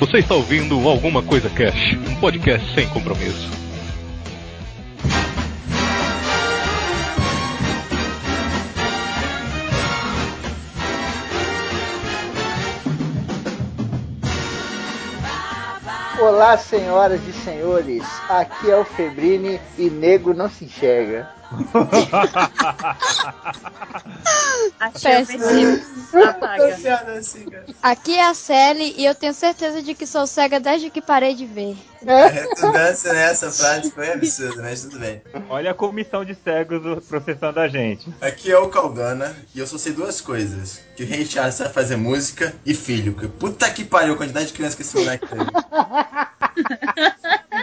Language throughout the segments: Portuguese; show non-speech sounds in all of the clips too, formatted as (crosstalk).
Você está ouvindo Alguma Coisa Cash, um podcast sem compromisso. Olá, senhoras e senhores. Aqui é o Febrini e nego não se enxerga. (laughs) Achei. Apaga. Aqui é a Sally e eu tenho certeza de que sou cega desde que parei de ver. A redundância nessa frase foi absurda, mas tudo bem. Olha a comissão de cegos processando a gente. Aqui é o Caldana e eu só sei duas coisas: que o Rei Charles sabe fazer música e filho. Que puta que pariu a quantidade de criança que esse moleque tem.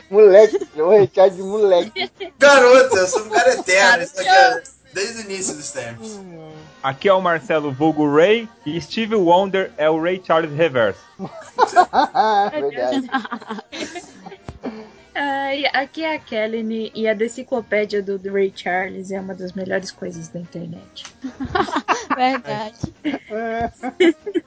Moleque, eu vou rechar de moleque. Garoto, eu sou um cara eterno, isso aqui é desde o início dos tempos. Aqui é o Marcelo Vulgo Ray e Steve Wonder é o Ray Charles Reverso. Verdade. (laughs) Ai, aqui é a Kelly e a deciclopédia do Ray Charles é uma das melhores coisas da internet. (laughs) Verdade.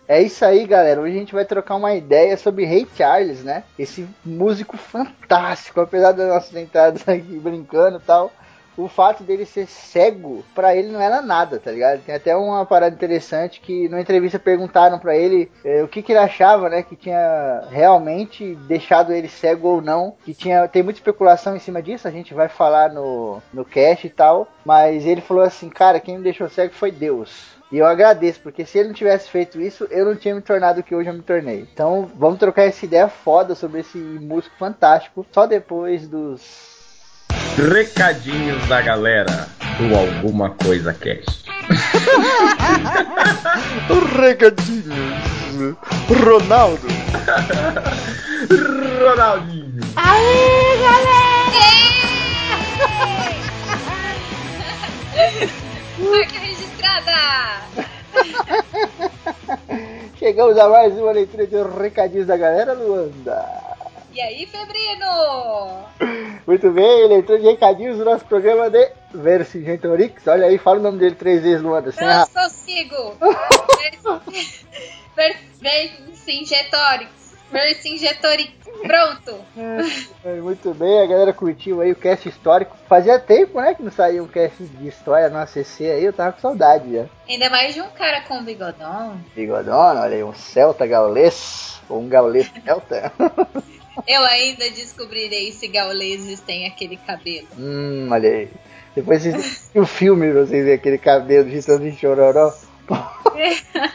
É isso aí, galera. Hoje a gente vai trocar uma ideia sobre Ray Charles, né? Esse músico fantástico, apesar das nossas entradas (laughs) aqui brincando e tal. O fato dele ser cego, pra ele não era nada, tá ligado? Tem até uma parada interessante que numa entrevista perguntaram pra ele eh, o que, que ele achava, né? Que tinha realmente deixado ele cego ou não. Que tinha, tem muita especulação em cima disso, a gente vai falar no, no cast e tal. Mas ele falou assim, cara, quem me deixou cego foi Deus. E eu agradeço, porque se ele não tivesse feito isso, eu não tinha me tornado o que hoje eu me tornei. Então, vamos trocar essa ideia foda sobre esse músico fantástico, só depois dos. Recadinhos da galera do Alguma Coisa Cast. (laughs) Regadinhos. Ronaldo. Ronaldinho. Marca (laughs) registrada! Chegamos a mais uma leitura de recadinhos da galera, Luanda. E aí, Febrino? Muito bem, leitura de recadinhos do nosso programa de Vercingetorix. Olha aí, fala o nome dele três vezes, Luanda. Sem Não consigo! (laughs) Vercingetorix. Vercingetorix. Pronto! É, Muito bem, a galera curtiu aí o cast histórico. Fazia tempo, né, que não saía um cast de história no ACC aí, eu tava com saudade já. Ainda mais de um cara com bigodão. Bigodona, olha aí, um celta gaulês, ou um gaulês celta. (laughs) Eu ainda descobrirei se gauleses têm aquele cabelo. hum, olha aí. Depois vocês o filme, vocês verem aquele cabelo gritando em chororó. (laughs)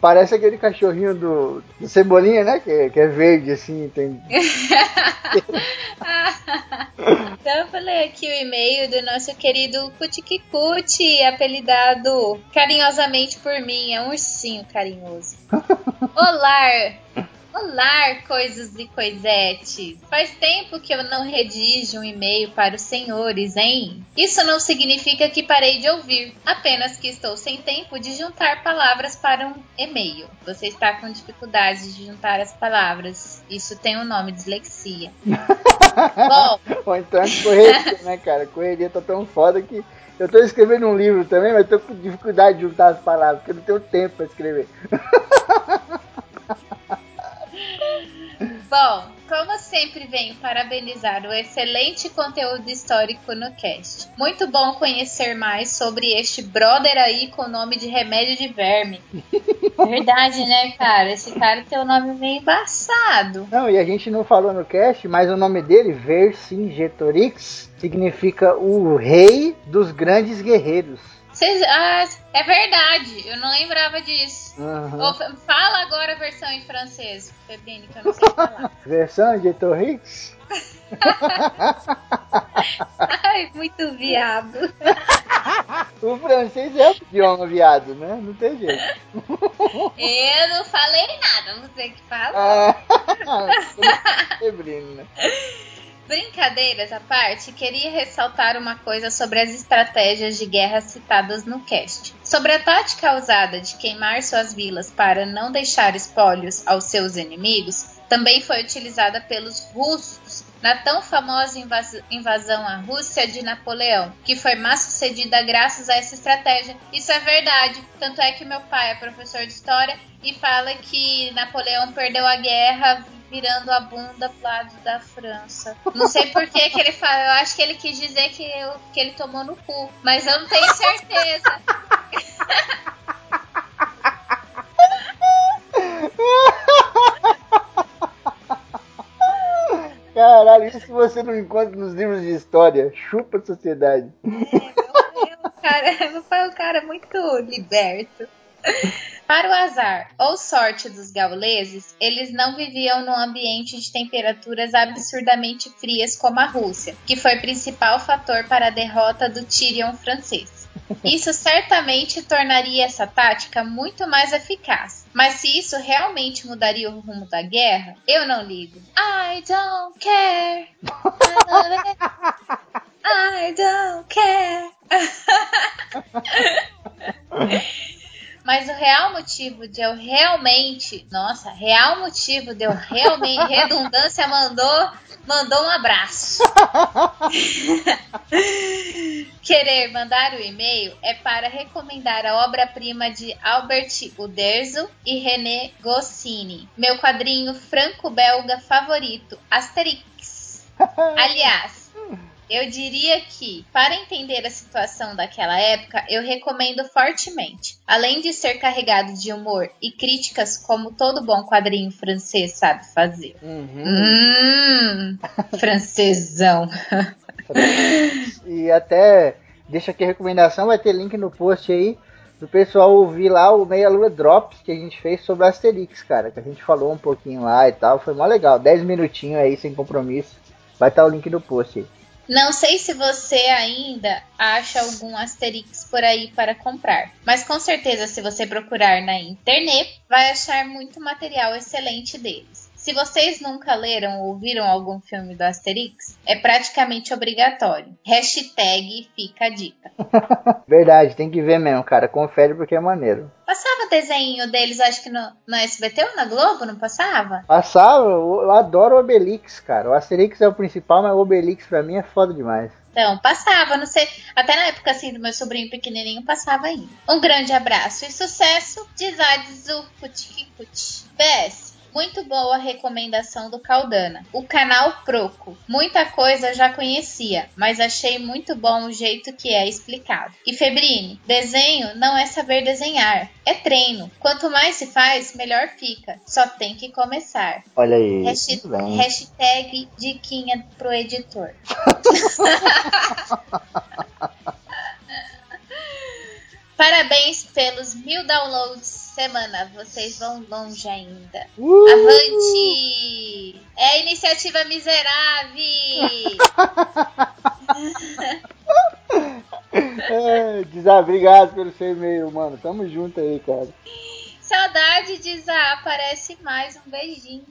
Parece aquele cachorrinho do, do Cebolinha, né? Que, que é verde, assim, tem... (laughs) então eu ler aqui o e-mail do nosso querido Cuticicute, apelidado carinhosamente por mim, é um ursinho carinhoso. (laughs) Olá! Olá, coisas e coisetes! Faz tempo que eu não redijo um e-mail para os senhores, hein? Isso não significa que parei de ouvir, apenas que estou sem tempo de juntar palavras para um e-mail. Você está com dificuldade de juntar as palavras. Isso tem um nome, dislexia. (laughs) Bom, Ou então é correria, né, cara? Correria tá tão foda que eu tô escrevendo um livro também, mas tô com dificuldade de juntar as palavras, porque eu não tenho tempo pra escrever. (laughs) Bom, como sempre venho parabenizar o excelente conteúdo histórico no cast. Muito bom conhecer mais sobre este brother aí com o nome de remédio de verme. (laughs) Verdade, né, cara? Esse cara tem o nome meio embaçado. Não, e a gente não falou no cast, mas o nome dele, Vercingetorix, significa o rei dos grandes guerreiros. Cês- ah, é verdade, eu não lembrava disso. Uhum. Fala agora a versão em francês, Febrine, que eu não sei falar. (laughs) Versão de Torrix? Ai, muito viado. O francês é o idioma viado, né? Não tem jeito. Eu não falei nada, não sei o que fala. Ah, (laughs) Febrino, né? Brincadeiras à parte, queria ressaltar uma coisa sobre as estratégias de guerra citadas no cast. Sobre a tática usada de queimar suas vilas para não deixar espólios aos seus inimigos, também foi utilizada pelos russos na tão famosa invas- invasão à Rússia de Napoleão, que foi mal sucedida graças a essa estratégia. Isso é verdade. Tanto é que meu pai é professor de história e fala que Napoleão perdeu a guerra virando a bunda pro lado da França. Não sei por que, que ele fala. Eu acho que ele quis dizer que, eu- que ele tomou no cu, mas eu não tenho certeza. (laughs) Caralho, isso você não encontra nos livros de história. Chupa a sociedade. Cara, meu pai é um cara muito liberto. Para o azar ou sorte dos gauleses, eles não viviam num ambiente de temperaturas absurdamente frias como a Rússia, que foi principal fator para a derrota do Tyrion francês. Isso certamente tornaria essa tática muito mais eficaz. Mas se isso realmente mudaria o rumo da guerra, eu não ligo. I don't care. I love it. I don't care. (laughs) (laughs) Mas o real motivo de eu realmente, nossa, real motivo de eu realmente, (laughs) redundância mandou, mandou um abraço. (laughs) Querer mandar o e-mail é para recomendar a obra-prima de Albert Uderzo e René Goscinny, meu quadrinho franco-belga favorito, Asterix. (laughs) Aliás, eu diria que, para entender a situação daquela época, eu recomendo fortemente. Além de ser carregado de humor e críticas como todo bom quadrinho francês sabe fazer. Uhum. Hum, (laughs) francesão. E até deixa aqui a recomendação, vai ter link no post aí do pessoal ouvir lá o Meia Lua Drops que a gente fez sobre Asterix, cara. Que a gente falou um pouquinho lá e tal. Foi mó legal. 10 minutinhos aí sem compromisso. Vai estar o link no post aí. Não sei se você ainda acha algum Asterix por aí para comprar, mas com certeza se você procurar na internet, vai achar muito material excelente deles. Se vocês nunca leram ou viram algum filme do Asterix, é praticamente obrigatório. Hashtag fica a dica. (laughs) Verdade, tem que ver mesmo, cara. Confere porque é maneiro. Passava desenho deles, acho que no, no SBT ou na Globo, não passava? Passava, eu eu adoro o Obelix, cara. O Asterix é o principal, mas o Obelix pra mim é foda demais. Então, passava, não sei. Até na época assim do meu sobrinho pequenininho passava ainda. Um grande abraço e sucesso de Zadzu Putikiput. PS. Muito boa a recomendação do Caldana. O canal Proco. Muita coisa já conhecia, mas achei muito bom o jeito que é explicado. E Febrine, desenho não é saber desenhar, é treino. Quanto mais se faz, melhor fica. Só tem que começar. Olha aí. Bem. hashtag diquinha pro editor. (laughs) Parabéns pelos mil downloads semana. Vocês vão longe ainda. Uh! Avante! É a iniciativa miserável! (laughs) É, diz, obrigado pelo seu e-mail, mano. Tamo junto aí, cara. Saudade de Zá, aparece mais um beijinho.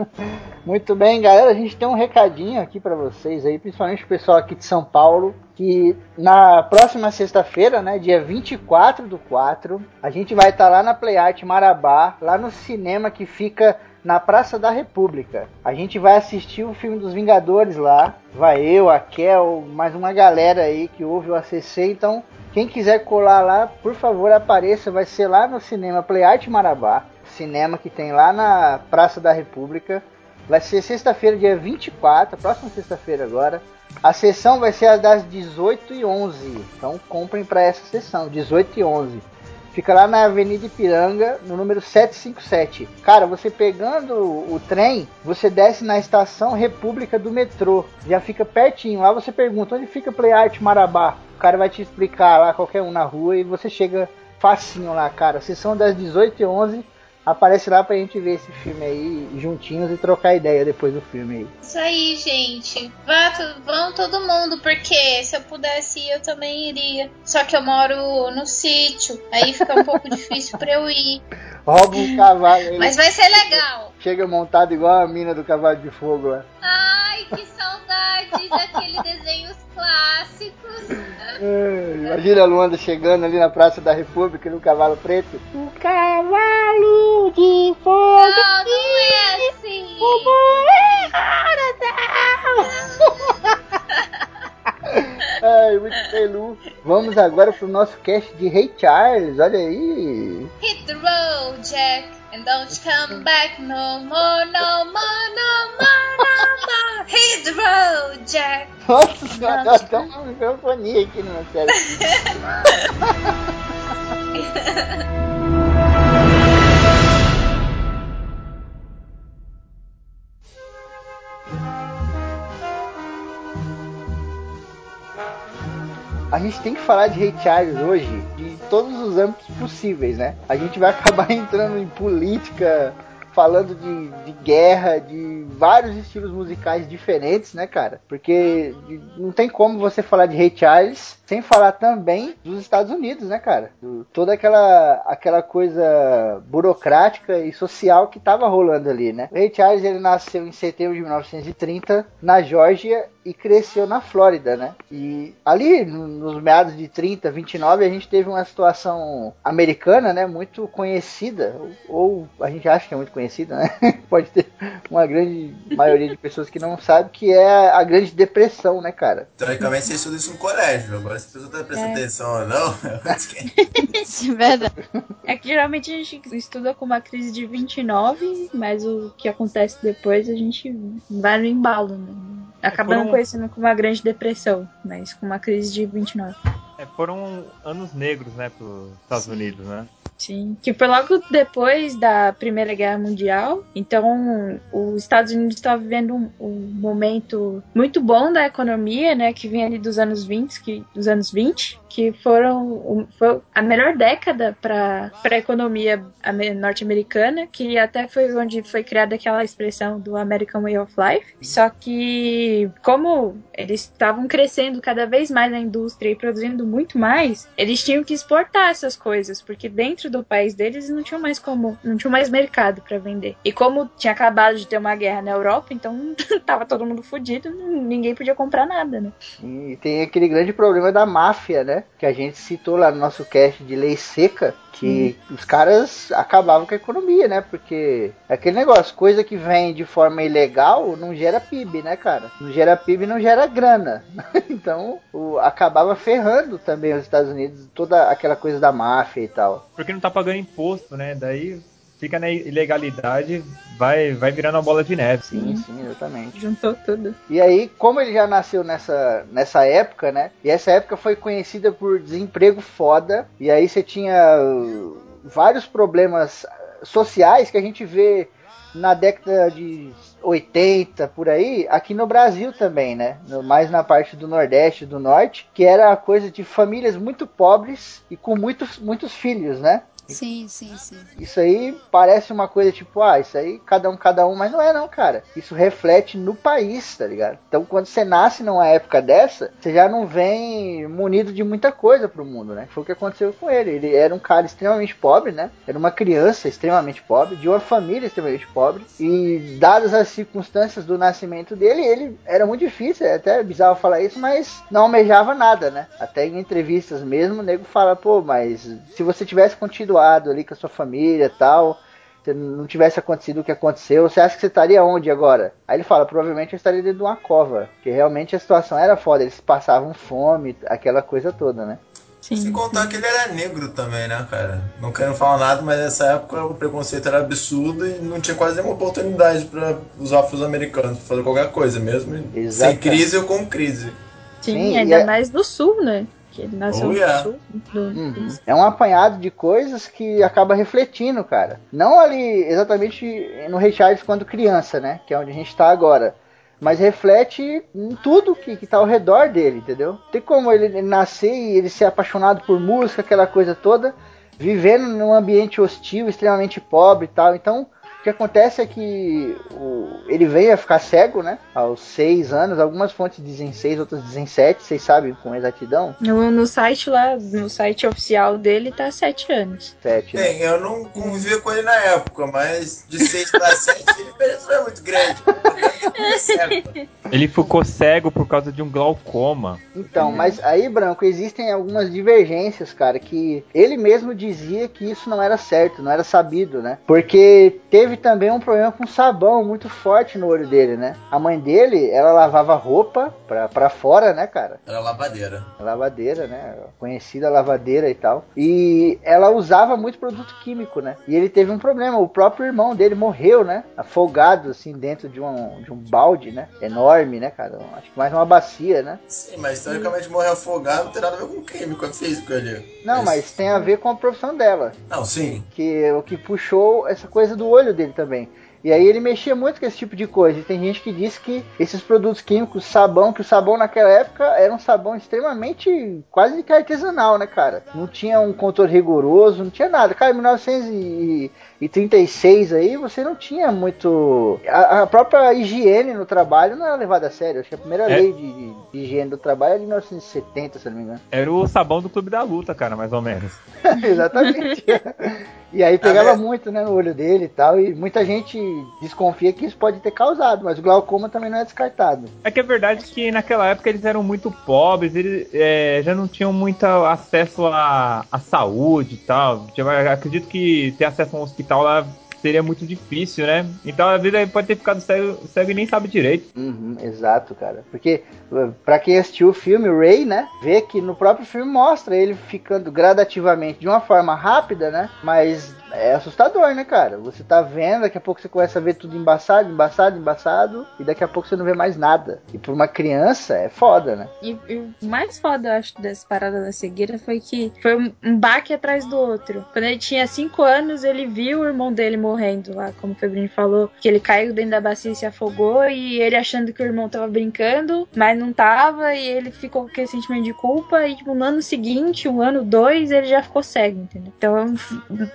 (laughs) Muito bem, galera. A gente tem um recadinho aqui pra vocês aí, principalmente o pessoal aqui de São Paulo, que na próxima sexta-feira, né, dia 24 do 4, a gente vai estar lá na Play Art Marabá, lá no cinema que fica na Praça da República. A gente vai assistir o filme dos Vingadores lá. Vai eu, a Kel, mais uma galera aí que ouve o ACC. Então, quem quiser colar lá, por favor, apareça. Vai ser lá no cinema Play Art Marabá. Cinema que tem lá na Praça da República. Vai ser sexta-feira, dia 24, a próxima sexta-feira agora. A sessão vai ser das 18 e 11 Então comprem para essa sessão, 18 e 11 Fica lá na Avenida Ipiranga, no número 757. Cara, você pegando o trem, você desce na estação República do metrô. Já fica pertinho. Lá você pergunta onde fica Play Art Marabá. O cara vai te explicar lá, qualquer um na rua, e você chega facinho lá, cara. Sessão das 18 e 11 Aparece lá pra gente ver esse filme aí juntinhos e trocar ideia depois do filme aí. Isso aí, gente. Vá, vão todo mundo, porque se eu pudesse ir, eu também iria. Só que eu moro no sítio, aí fica um pouco (laughs) difícil pra eu ir. Rouba um cavalo aí. Mas vai ser legal. Chega montado igual a mina do cavalo de fogo lá. Ai, que saudade daquele desenhos clássicos. É, Imagina a Luanda chegando ali na Praça da República no cavalo preto. O cavalo de fogo. Não, não é assim. (laughs) Ai, muito pelu. Vamos agora pro nosso cast de Ray Charles, olha aí. Hit the road, Jack, and don't come back no more, no more, no more, no more. Hit the road, Jack. Nossa senhora, deu até uma microfonia aqui no meu cérebro. (laughs) A gente tem que falar de Ray Charles hoje de todos os âmbitos possíveis, né? A gente vai (laughs) acabar entrando em política, falando de, de guerra, de vários estilos musicais diferentes, né, cara? Porque não tem como você falar de Ray Charles sem falar também dos Estados Unidos, né, cara? Do- toda aquela, aquela coisa burocrática e social que tava rolando ali, né? Ray Charles ele nasceu em setembro de 1930 na Geórgia e cresceu na Flórida, né? E ali no- nos meados de 30, 29, a gente teve uma situação americana, né, muito conhecida, ou, ou a gente acha que é muito conhecida, né? (laughs) Pode ter uma grande maioria de pessoas que não sabe que é a Grande Depressão, né, cara? Teoricamente você estuda isso no colégio, agora se a pessoa tá prestando É. atenção ou não, (laughs) é (laughs) verdade. É que geralmente a gente estuda com uma crise de 29, mas o que acontece depois a gente vai no embalo, né? Acaba por não um- conhecendo como uma grande depressão, mas com uma crise de 29. É, foram anos negros, né, pros Estados Unidos, né? Sim, que foi logo depois da Primeira Guerra Mundial. Então, os Estados Unidos estava vivendo um, um momento muito bom da economia, né, que vinha ali dos anos 20, que, dos anos 20, que foram foi a melhor década para a economia ame- norte-americana, que até foi onde foi criada aquela expressão do American Way of Life. Só que, como eles estavam crescendo cada vez mais na indústria e produzindo muito mais, eles tinham que exportar essas coisas, porque dentro do país deles não tinham mais como, não tinham mais mercado para vender. E como tinha acabado de ter uma guerra na Europa, então (laughs) tava todo mundo fudido, ninguém podia comprar nada, né? E tem aquele grande problema da máfia, né? Que a gente citou lá no nosso cast de lei seca, que os caras acabavam com a economia, né? Porque é aquele negócio, coisa que vem de forma ilegal não gera PIB, né, cara? Não gera PIB, não gera grana. (laughs) então, o- acabava ferrando também os Estados Unidos, toda aquela coisa da máfia e tal. Porque não tá pagando imposto, né? Daí fica na ilegalidade, vai, vai virando uma bola de neve. Sim, sim, exatamente. Juntou tudo. E aí, como ele já nasceu nessa, nessa época, né? E essa época foi conhecida por desemprego foda. E aí você tinha uh, vários problemas sociais que a gente vê na década de 80 por aí, aqui no Brasil também, né? Mais na parte do Nordeste e do Norte, que era a coisa de famílias muito pobres e com muitos, muitos filhos, né? Sim, sim, sim. Isso aí parece uma coisa tipo, ah, isso aí cada um, cada um, mas não é não, cara. Isso reflete no país, tá ligado? Então quando você nasce numa época dessa, você já não vem munido de muita coisa pro mundo, né? Foi o que aconteceu com ele. Ele era um cara extremamente pobre, né? Era uma criança extremamente pobre, de uma família extremamente pobre. E dadas as circunstâncias do nascimento dele, ele era muito difícil, é até bizarro falar isso, mas não almejava nada, né? Até em entrevistas mesmo, o nego fala, pô, mas se você tivesse continuado ali com a sua família e tal, se não tivesse acontecido o que aconteceu, você acha que você estaria onde agora? Aí ele fala, provavelmente eu estaria dentro de uma cova, porque realmente a situação era foda, eles passavam fome, aquela coisa toda, né? Sim. Sem contar que ele era negro também, né, cara? Não quero falar nada, mas nessa época o preconceito era absurdo e não tinha quase nenhuma oportunidade para os afro-americanos fazer qualquer coisa mesmo. Sem Exato. crise ou com crise. Sim, Sim, ainda é- mais do sul, né? Que ele nasceu Oh, no yeah. sul. Do... Uhum. É um apanhado de coisas que acaba refletindo, cara. Não ali exatamente no Ray Charles quando criança, né? Que é onde a gente tá agora. Mas reflete em tudo que, que tá ao redor dele, entendeu? Tem como ele, ele nascer e ele ser apaixonado por música, aquela coisa toda, vivendo num ambiente hostil, extremamente pobre e tal. Então, o que acontece é que o- ele veio a ficar cego, né? Aos seis anos. Algumas fontes dizem seis, outras dizem sete. Vocês sabem com exatidão? No, no site lá, no site oficial dele, tá sete anos. Sete. né? Bem, eu não convivia com ele na época, mas de 6 para 7 a diferença não é muito grande. Ele. (laughs) Ele ficou cego por causa de um glaucoma. Então, mas aí, Branco, existem algumas divergências, cara, que ele mesmo dizia que isso não era certo, não era sabido, né? Porque teve também um problema com sabão muito forte no olho dele, né? A mãe dele, ela lavava roupa pra, pra fora, né, cara? Era lavadeira. lavadeira, né? Conhecida lavadeira e tal. E ela usava muito produto químico, né? E ele teve um problema. O próprio irmão dele morreu, né? Afogado, assim, dentro de um, de um balde, né? Enorme, né, cara? Acho que mais uma bacia, né? Sim, mas teoricamente morrer afogado não tem nada a ver com químico, é físico ali. Não, mas tem a ver com a profissão dela. Não, sim. Que o que puxou essa coisa do olho dele também. E aí ele mexia muito com esse tipo de coisa. E tem gente que diz que esses produtos químicos, sabão, que o sabão naquela época era um sabão extremamente quase que artesanal, né, cara? Não tinha um controle rigoroso, não tinha nada. Cara, em 1936 aí, você não tinha muito. A, a própria higiene no trabalho não era levada a sério. Acho que a primeira É. lei de, de- de higiene do trabalho é de 1970, se não me engano. Era o sabão do Clube da Luta, cara, mais ou menos. (laughs) Exatamente. (laughs) E aí pegava Ah, é. muito, né, no olho dele e tal, e muita gente desconfia que isso pode ter causado, mas o glaucoma também não é descartado. É que é verdade que naquela época eles eram muito pobres, eles é, já não tinham muito acesso à, à saúde e tal. Eu acredito que ter acesso a um hospital lá seria muito difícil, né? Então vezes ele pode ter ficado cego, cego e nem sabe direito. Uhum, exato, cara. Porque uh, pra quem assistiu o filme, o Ray, né, vê que no próprio filme mostra ele ficando gradativamente de uma forma rápida, né, mas é assustador, né, cara? Você tá vendo, daqui a pouco você começa a ver tudo embaçado, embaçado, embaçado, e daqui a pouco você não vê mais nada. E pra uma criança é foda, né? E, e o mais foda, eu acho, dessa parada da cegueira foi que foi um, baque atrás do outro. Quando ele tinha 5 anos, ele viu o irmão dele morrendo lá, como o Febrini falou, que ele caiu dentro da bacia e se afogou, e ele achando que o irmão tava brincando, mas não tava, e ele ficou com aquele sentimento de culpa, e tipo, no ano seguinte, um ano, dois, ele já ficou cego, entendeu? Então,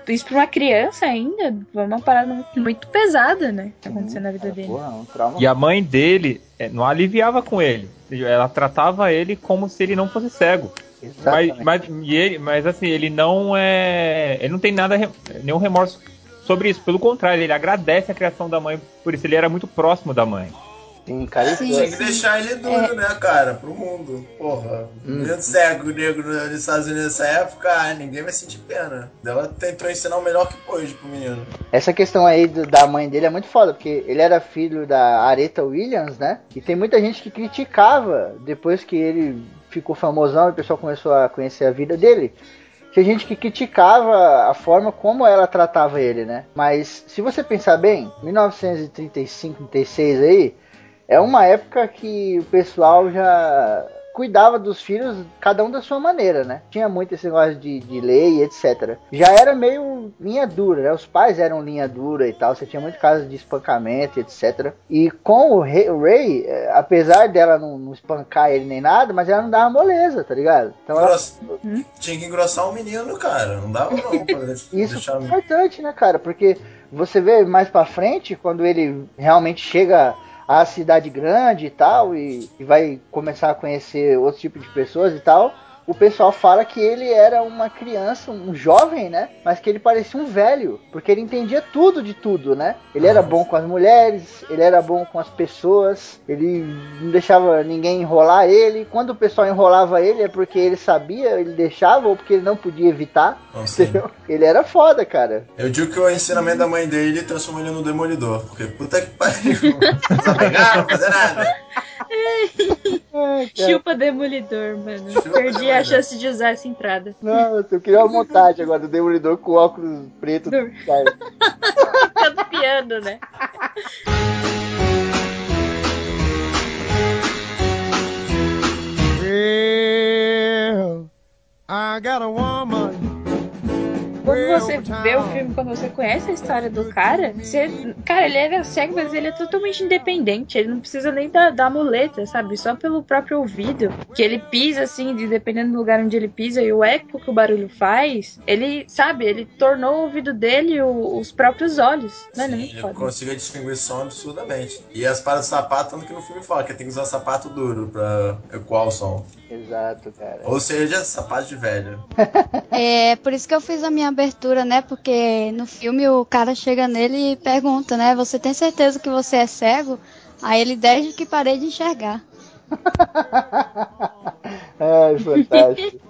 isso pra uma criança ainda, foi uma parada muito, pesada, né? Que tá acontecendo na vida dele. Porra, um trauma. E a mãe dele é, não aliviava com ele. Ela tratava ele como se ele não fosse cego. Mas, Exatamente. mas, e ele, mas assim, ele não é. Ele não tem nada, nenhum remorso sobre isso. Pelo contrário, ele agradece a criação da mãe por isso. Ele era muito próximo da mãe. Sim, cara, Sim. é- Tinha que deixar ele duro, né, cara? Pro mundo. Porra. Menino cego negro nos Estados Unidos nessa época, ah, ninguém vai sentir pena. Ela tentou ensinar o melhor que pôde pro menino. Essa questão aí do- da mãe dele é muito foda, porque ele era filho da Aretha Williams, né? E tem muita gente que criticava depois que ele ficou famosão e o pessoal começou a conhecer a vida dele. Tinha gente que criticava a forma como ela tratava ele, né? Mas se você pensar bem, 1935, 36 aí, é uma época que o pessoal já cuidava dos filhos, cada um da sua maneira, né? Tinha muito esse negócio de, de lei, etc. Já era meio linha dura, né? Os pais eram linha dura e tal, você tinha muito caso de espancamento, etc. E com o Ray, o Ray, eh, apesar dela não, não espancar ele nem nada, mas ela não dava moleza, tá ligado? Então ela Tinha que engrossar o menino, cara. Não dava não (laughs) Isso é importante, né, cara? Porque você vê mais pra frente, quando ele realmente chega à cidade grande e tal, e, e vai começar a conhecer outro tipo de pessoas e tal, o pessoal fala que ele era uma criança, um jovem, né? Mas que ele parecia um velho, porque ele entendia tudo de tudo, né? Ele era bom com as mulheres, ele era bom com as pessoas, ele não deixava ninguém enrolar ele. Quando o pessoal enrolava ele é porque ele sabia, ele deixava ou porque ele não podia evitar. Não sei. Entendeu? Ele era foda, cara. Eu digo que o ensinamento da mãe dele transformou ele no demolidor. Porque puta que pariu. (laughs) Não fazer nada. Ai, cara. Chupa demolidor, mano. Chupa Perdi Demolidor. a chance de usar essa entrada. Nossa, eu queria uma montagem agora do Demolidor com óculos preto. (laughs) Cara, Cantando piano, né? Well, I got a woman. Quando você vê o filme, quando você conhece a história do cara, você. Cara, ele era cego, mas ele é totalmente independente. Ele não precisa nem da, da muleta, sabe? Só pelo próprio ouvido. Que ele pisa, assim, de, dependendo do lugar onde ele pisa e o eco que o barulho faz, ele, sabe, ele tornou o ouvido dele o- os próprios olhos. Mano, é Sim, ele foda. conseguia distinguir som absurdamente. E as paradas de sapato, tanto que no filme fala que tem que usar sapato duro pra ecoar o som. Exato, cara. Ou seja, sapato de velho. (laughs) É por isso que eu fiz a minha abertura, né? Porque no filme o cara chega nele e pergunta, né? Você tem certeza que você é cego? Aí ele desde que parei de enxergar. Ai, (laughs) fantástico.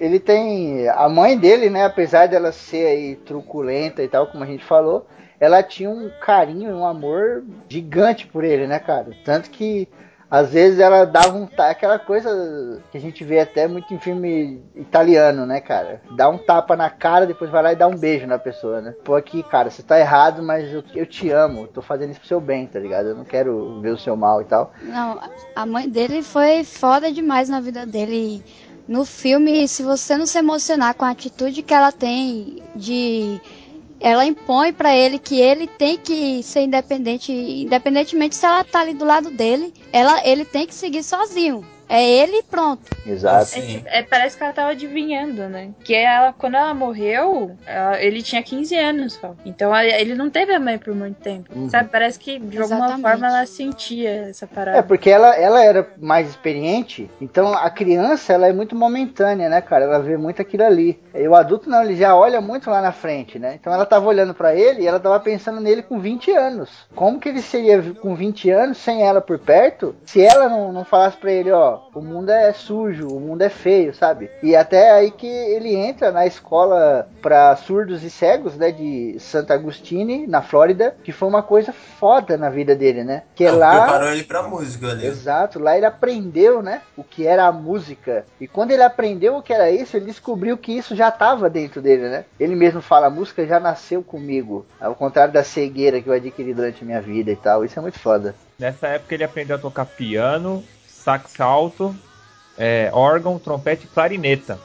Ele tem. A mãe dele, né? Apesar dela ser aí truculenta e tal, como a gente falou, ela tinha um carinho e um amor gigante por ele, né, cara? Tanto que às vezes ela dava um ta- aquela coisa que a gente vê até muito em filme italiano, né, cara? Dá um tapa na cara, depois vai lá e dá um beijo na pessoa, né? Pô, aqui, cara, você tá errado, mas eu, eu te amo, tô fazendo isso pro seu bem, tá ligado? Eu não quero ver o seu mal e tal. Não, a mãe dele foi foda demais na vida dele. No filme, se você não se emocionar com a atitude que ela tem de ela impõe pra ele que ele tem que ser independente, independentemente se ela tá ali do lado dele, ela ele tem que seguir sozinho. É ele e pronto. Exato. É, parece que ela tava adivinhando, né? Que ela, quando ela morreu, ela- ele tinha 15 anos só. Então ela- ele não teve a mãe por muito tempo. Uhum. Sabe? Parece que de alguma Exatamente. forma ela sentia essa parada. É, porque ela, ela era mais experiente, então a criança ela é muito momentânea, né, cara? Ela vê muito aquilo ali. E o adulto não, ele já olha muito lá na frente, né? Então ela tava olhando pra ele e ela tava pensando nele com 20 anos. Como que ele seria com 20 anos sem ela por perto, se ela não, não falasse pra ele, ó, o mundo é sujo, o mundo é feio, sabe? E até aí que ele entra na escola pra surdos e cegos, né, de Santa Agustine, na Flórida, que foi uma coisa foda na vida dele, né? Que é lá Preparou ele pra música ali. Exato, lá ele aprendeu, né, o que era a música. E quando ele aprendeu o que era isso, ele descobriu que isso já estava dentro dele, né? Ele mesmo fala, a música já nasceu comigo, ao contrário da cegueira que eu adquiri durante a minha vida e tal. Isso é muito foda. Nessa época ele aprendeu a tocar piano, sax alto, é, órgão, trompete e clarineta.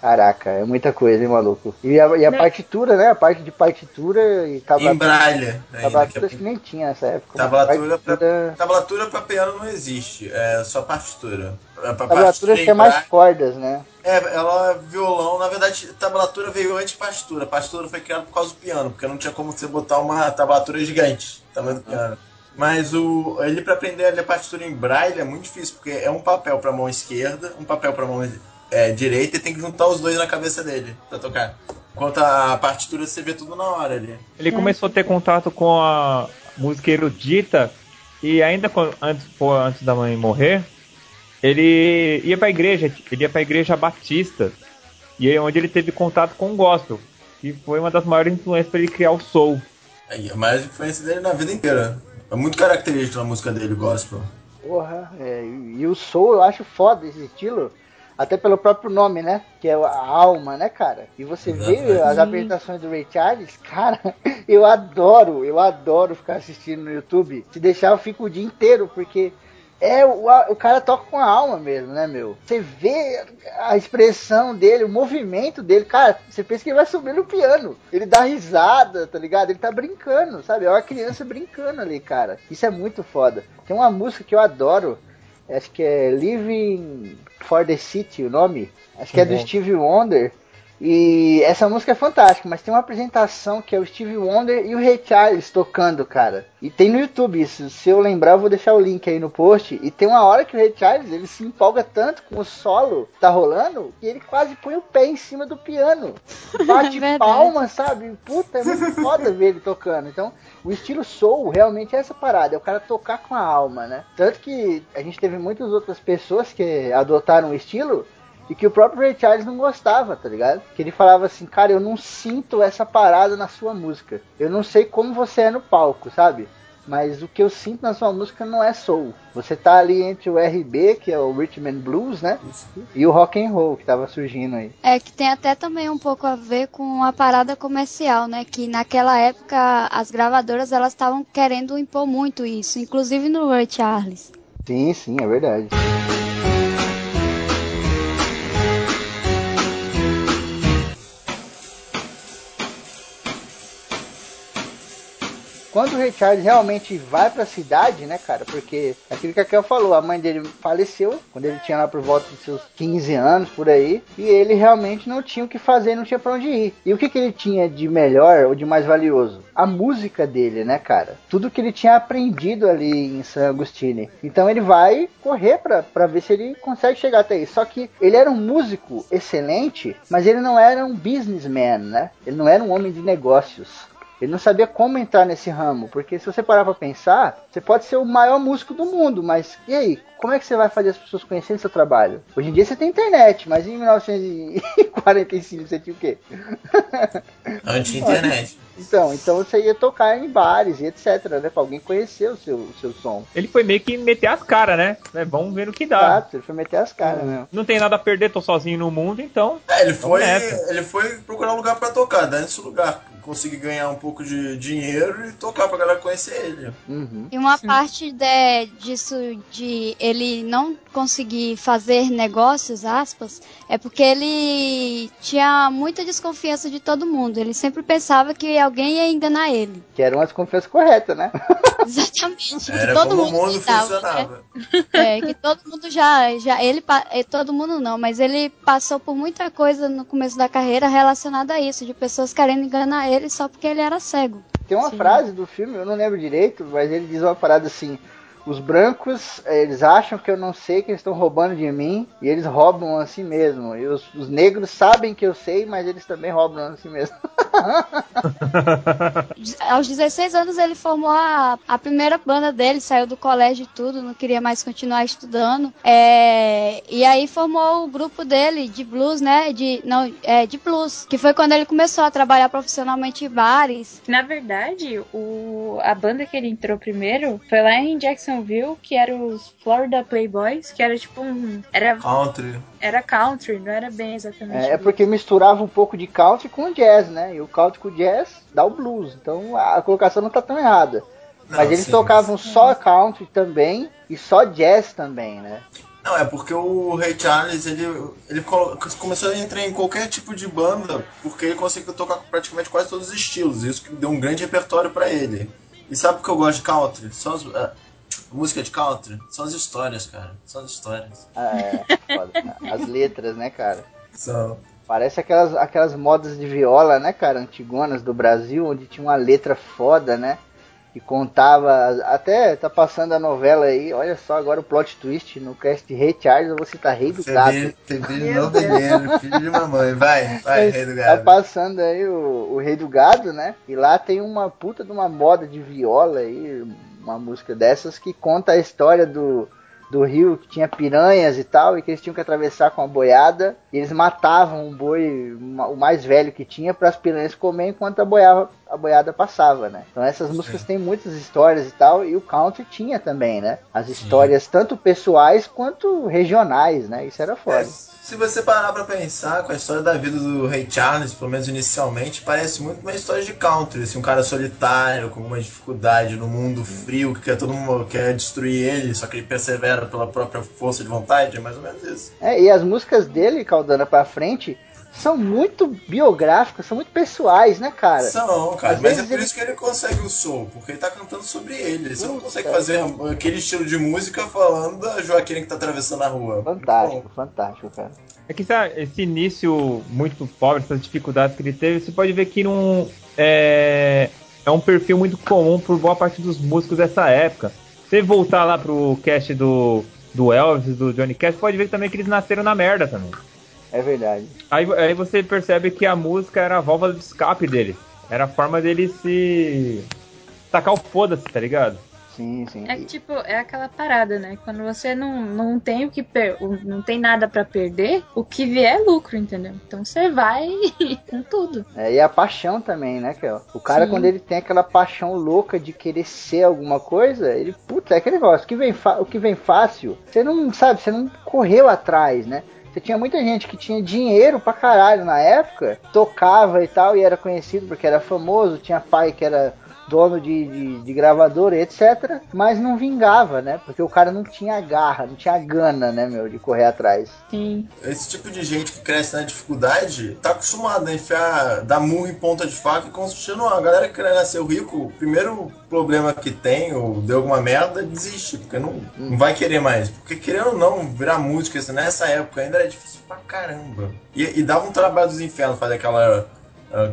Caraca, é muita coisa, hein, maluco? E a, e a partitura, né? A parte de partitura e Em tablatura. braille. ainda, Tablatura que acho que nem tinha nessa época. Tablatura pra- Partitura- Tablatura pra piano não existe, é só partitura. Pra Tablatura acho que é em mais braille- cordas, né? É, ela é violão, na verdade, tablatura veio antes de partitura. Partitura foi criada por causa do piano, porque não tinha como você botar uma tablatura gigante, tamanho do piano. Mas o ele para aprender a ler partitura em braille é muito difícil, porque é um papel pra mão esquerda, um papel pra mão é, direita e tem que juntar os dois na cabeça dele pra tocar. Enquanto a partitura você vê tudo na hora ali. Ele começou a ter contato com a música erudita e ainda quando- antes, antes da mãe morrer, ele ia pra igreja, ele ia pra igreja batista, e aí onde ele teve contato com o gospel, que foi uma das maiores influências para ele criar o soul. Aí, a maior influência dele na vida inteira. É muito característico na música dele, gospel. Porra, é, e o soul eu acho foda esse estilo, até pelo próprio nome, né? Que é a alma, né, cara? E você vê Exatamente. as apresentações do Ray Charles, (laughs) cara, eu adoro, eu adoro ficar assistindo no YouTube. Se deixar, eu fico o dia inteiro, porque é o, o cara toca com a alma mesmo, né, meu? Você vê a expressão dele, o movimento dele, cara, você pensa que ele vai subir no piano. Ele dá risada, tá ligado? Ele tá brincando, sabe? É uma criança (laughs) brincando ali, cara. Isso é muito foda. Tem uma música que eu adoro, acho que é Living for the City, o nome. Acho que é do Uhum. Stevie Wonder. E essa música é fantástica, mas tem uma apresentação que é o Stevie Wonder e o Ray Charles tocando, cara. E tem no YouTube isso. Se eu lembrar, eu vou deixar o link aí no post. E tem uma hora que o Ray Charles ele se empolga tanto com o solo que tá rolando que ele quase põe o pé em cima do piano. Bate (laughs) Verdade. palma, sabe? Puta, é muito foda ver ele tocando. Então, o estilo soul realmente é essa parada, é o cara tocar com a alma, né? Tanto que a gente teve muitas outras pessoas que adotaram o estilo e que o próprio Ray Charles não gostava, tá ligado? Que ele falava assim, cara, eu não sinto essa parada na sua música. Eu não sei como você é no palco, sabe? Mas o que eu sinto na sua música não é soul. Você tá ali entre o RB, que é o Rhythm and Blues, né? E o rock and roll que tava surgindo aí. É que tem até também um pouco a ver com a parada comercial, né? Que naquela época as gravadoras elas estavam querendo impor muito isso, inclusive no Ray Charles. Sim, sim, é verdade. Quando o Ray Charles realmente vai pra cidade, né, cara? Porque aquilo que a Kel falou, a mãe dele faleceu quando ele tinha lá por volta dos seus 15 anos, por aí, e ele realmente não tinha o que fazer, não tinha pra onde ir. E o que, que ele tinha de melhor ou de mais valioso? A música dele, né, cara? Tudo que ele tinha aprendido ali em San Agustine. Então ele vai correr pra ver se ele consegue chegar até aí. Só que ele era um músico excelente, mas ele não era um businessman, né? Ele não era um homem de negócios. Ele não sabia como entrar nesse ramo, porque se você parar pra pensar, você pode ser o maior músico do mundo, mas e aí? Como é que você vai fazer as pessoas conhecerem seu trabalho? Hoje em dia você tem internet, mas em 1945 você tinha o quê? Antes internet. Então, então você ia tocar em bares e etc, né? Pra alguém conhecer o seu, o seu som. Ele foi meio que meter as caras, né? É, Vamos ver no que dá. Exato, ele foi meter as caras mesmo. Não tem nada a perder, tô sozinho no mundo, então. É, ele foi, nessa. ele foi procurar um lugar pra tocar, dar esse lugar, conseguir ganhar um pouco de dinheiro e tocar pra galera conhecer ele. Uhum. E uma parte de- disso de ele não conseguir fazer negócios, aspas, é porque ele tinha muita desconfiança de todo mundo. Ele sempre pensava que alguém ia enganar ele. Que (laughs) era uma desconfiança correta, né? Exatamente. que Era todo como o mundo mundo estava, né? funcionava. É, que todo mundo já, já ele, eh, todo mundo não, mas ele passou por muita coisa no começo da carreira relacionada a isso, de pessoas querendo enganar ele só porque ele era cego. Tem uma Sim. frase do filme, eu não lembro direito, mas ele diz uma parada assim: os brancos, eh, eles acham que eu não sei que eles estão roubando de mim, e eles roubam assim mesmo. E os, os negros sabem que eu sei, mas eles também roubam assim mesmo. (laughs) Aos 16 anos ele formou a, a primeira banda dele, saiu do colégio e tudo, não queria mais continuar estudando. É, e aí formou o grupo dele de blues, né? De, não, é, de blues, que foi quando ele começou a trabalhar profissionalmente em bares. Na verdade, o, a banda que ele entrou primeiro foi lá em Jacksonville, que era os Florida Playboys, que era tipo um. Era, Country. era country, não era bem exatamente. É, é porque misturava um pouco de country com jazz, né? E o country com jazz dá o blues. Então a colocação não tá tão errada. Não, Mas eles sim, tocavam só country também e só jazz também, né? Não, é porque o Ray Charles, ele, ele começou a entrar em qualquer tipo de banda, porque ele conseguiu tocar praticamente quase todos os estilos. Isso que deu um grande repertório pra ele. E sabe por que eu gosto de country? São as, música de country? São as histórias, cara. São as histórias. Ah, é, foda. As letras, né, cara? São. Parece aquelas, aquelas modas de viola, né, cara, antigonas do Brasil, onde tinha uma letra foda, né? Que contava. Até tá passando a novela aí, olha só agora o plot twist no cast de Rei Charles, eu vou citar Rei do Gato. Febril, febril não bebendo, filho de mamãe. Vai, vai, rei do Tá gado. passando aí o, o Rei do Gado, né? E lá tem uma puta de uma moda de viola aí, uma música dessas que conta a história do, do rio que tinha piranhas e tal, e que eles tinham que atravessar com a boiada, e eles matavam um boi, o mais velho que tinha, para as piranhas comer enquanto a boiada, a boiada passava, né? Então essas músicas têm muitas histórias e tal, e o country tinha também, né? As histórias tanto pessoais quanto regionais, né? Isso era É, foda. se você parar pra pensar com a história da vida do Ray Charles, pelo menos inicialmente, parece muito uma história de country. Assim, um cara solitário, com uma dificuldade no mundo frio, que quer todo mundo quer destruir ele, só que ele persevera pela própria força de vontade, é mais ou menos isso. É, e as músicas dele, Caldana, pra frente, são muito biográficas, são muito pessoais, né, cara? São, cara, Às mas é por ele- isso que ele consegue o som, porque ele tá cantando sobre ele. Você não consegue fazer aquele estilo de música falando da Joaquina que tá atravessando a rua. Fantástico, fantástico, cara. É que sabe, esse início muito pobre, essas dificuldades que ele teve, você pode ver que não é, é um perfil muito comum por boa parte dos músicos dessa época. Se você voltar lá pro cast do, do Elvis, do Johnny Cash, pode ver também que eles nasceram na merda também. É verdade. Aí, aí você percebe que a música era a válvula de escape dele. Era a forma dele se tacar o foda-se, tá ligado? Sim, sim. É que, tipo, é aquela parada, né? Quando você não, não tem o que per não tem nada pra perder, o que vier é lucro, entendeu? Então você vai (laughs) com tudo. É, e a paixão também, né, Kel? O cara, Sim. quando ele tem aquela paixão louca de querer ser alguma coisa, ele, puta, é aquele negócio, o que vem, fa- o que vem fácil, você não, sabe, você não correu atrás, né? Você tinha muita gente que tinha dinheiro pra caralho na época, tocava e tal, e era conhecido porque era famoso, tinha pai que era dono de, de, de gravadora, etc. Mas não vingava, né? Porque o cara não tinha garra, não tinha gana, né, meu, de correr atrás. Sim. Esse tipo de gente que cresce na dificuldade tá acostumado a enfiar, dar murro em ponta de faca e continuar. A galera que nasceu rico, o primeiro problema que tem, ou deu alguma merda, desiste, porque não, não vai querer mais. Porque querendo ou não, virar música assim, nessa época ainda era difícil pra caramba. E, e dava um trabalho dos infernos fazer aquela. ah,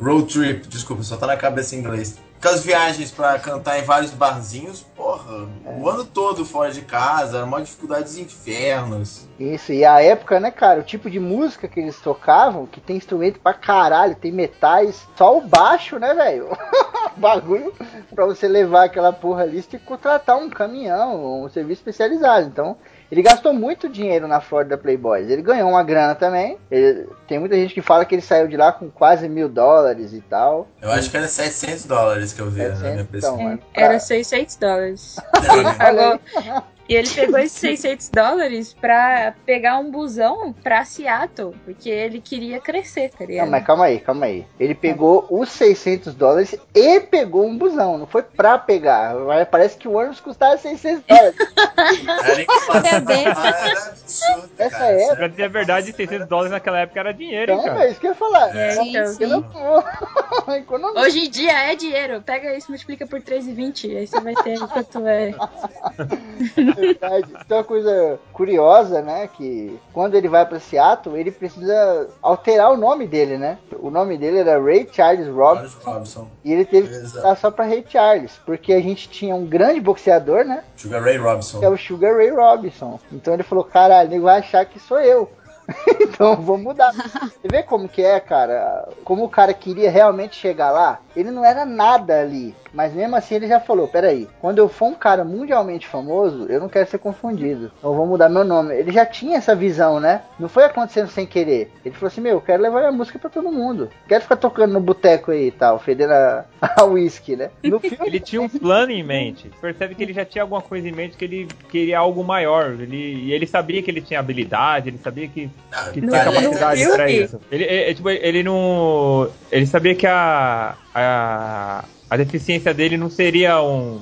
road trip, desculpa, só tá na cabeça em inglês. Aquelas viagens pra cantar em vários barzinhos, porra, o ano todo fora de casa, era uma dificuldade dos infernos. Isso, e a época, né, cara, o tipo de música que eles tocavam, que tem instrumento pra caralho, tem metais, só o baixo, né, velho? (laughs) Bagulho pra você levar aquela porra ali, você tem que contratar um caminhão, um serviço especializado. Então, ele gastou muito dinheiro na Florida Playboys. Ele ganhou uma grana também. Ele- tem muita gente que fala que ele saiu de lá com quase mil dólares e tal. Eu acho que era 700 dólares que eu vi na 700, minha pesquisa. então, mano. Era 600 dólares. Aí. E ele pegou esses (laughs) 600 dólares pra pegar um busão pra Seattle, porque ele queria crescer, tá ligado? Não, mas calma aí, calma aí. Ele pegou os 600 dólares e pegou um busão. Não foi pra pegar. Mas Parece que o ônibus custava 600 dólares. (laughs) Bem. Essa época- Pra dizer a verdade, 600 dólares naquela época era dinheiro, hein, Então, cara. é isso que eu ia falar. É, Sim, então, sim. (laughs) Não-. Hoje em dia é dinheiro. Pega isso, multiplica por 3,20. Aí você vai ter quanto é. Verdade. Tem uma coisa curiosa, né? Que quando ele vai pra Seattle, ele precisa alterar o nome dele, né? O nome dele era Ray Charles Robinson. Charles Robinson. E ele teve que mudar só pra Ray Charles. Porque a gente tinha um grande boxeador, né? Sugar Ray Robinson. Que é o Sugar Ray Robinson. Então ele falou: caralho, ele vai achar que sou eu. (laughs) então vou mudar. (laughs) Você vê como que é, cara? Como o cara queria realmente chegar lá, ele não era nada ali. Mas mesmo assim ele já falou: peraí, quando eu for um cara mundialmente famoso, eu não quero ser confundido. Então eu vou mudar meu nome. Ele já tinha essa visão, né? Não foi acontecendo sem querer. Ele falou assim: meu, eu quero levar minha música pra todo mundo. Quero ficar tocando no boteco aí e tal, fedendo a, (laughs) a whisky, né? No filme. Ele tinha um plano em mente. Você percebe que ele já tinha alguma coisa em mente que ele queria algo maior. Ele, e ele sabia que ele tinha habilidade, ele sabia que, que No- tinha capacidade filme? isso. Ele, é, é, tipo, ele não. Ele sabia que a, a. A deficiência dele não seria um.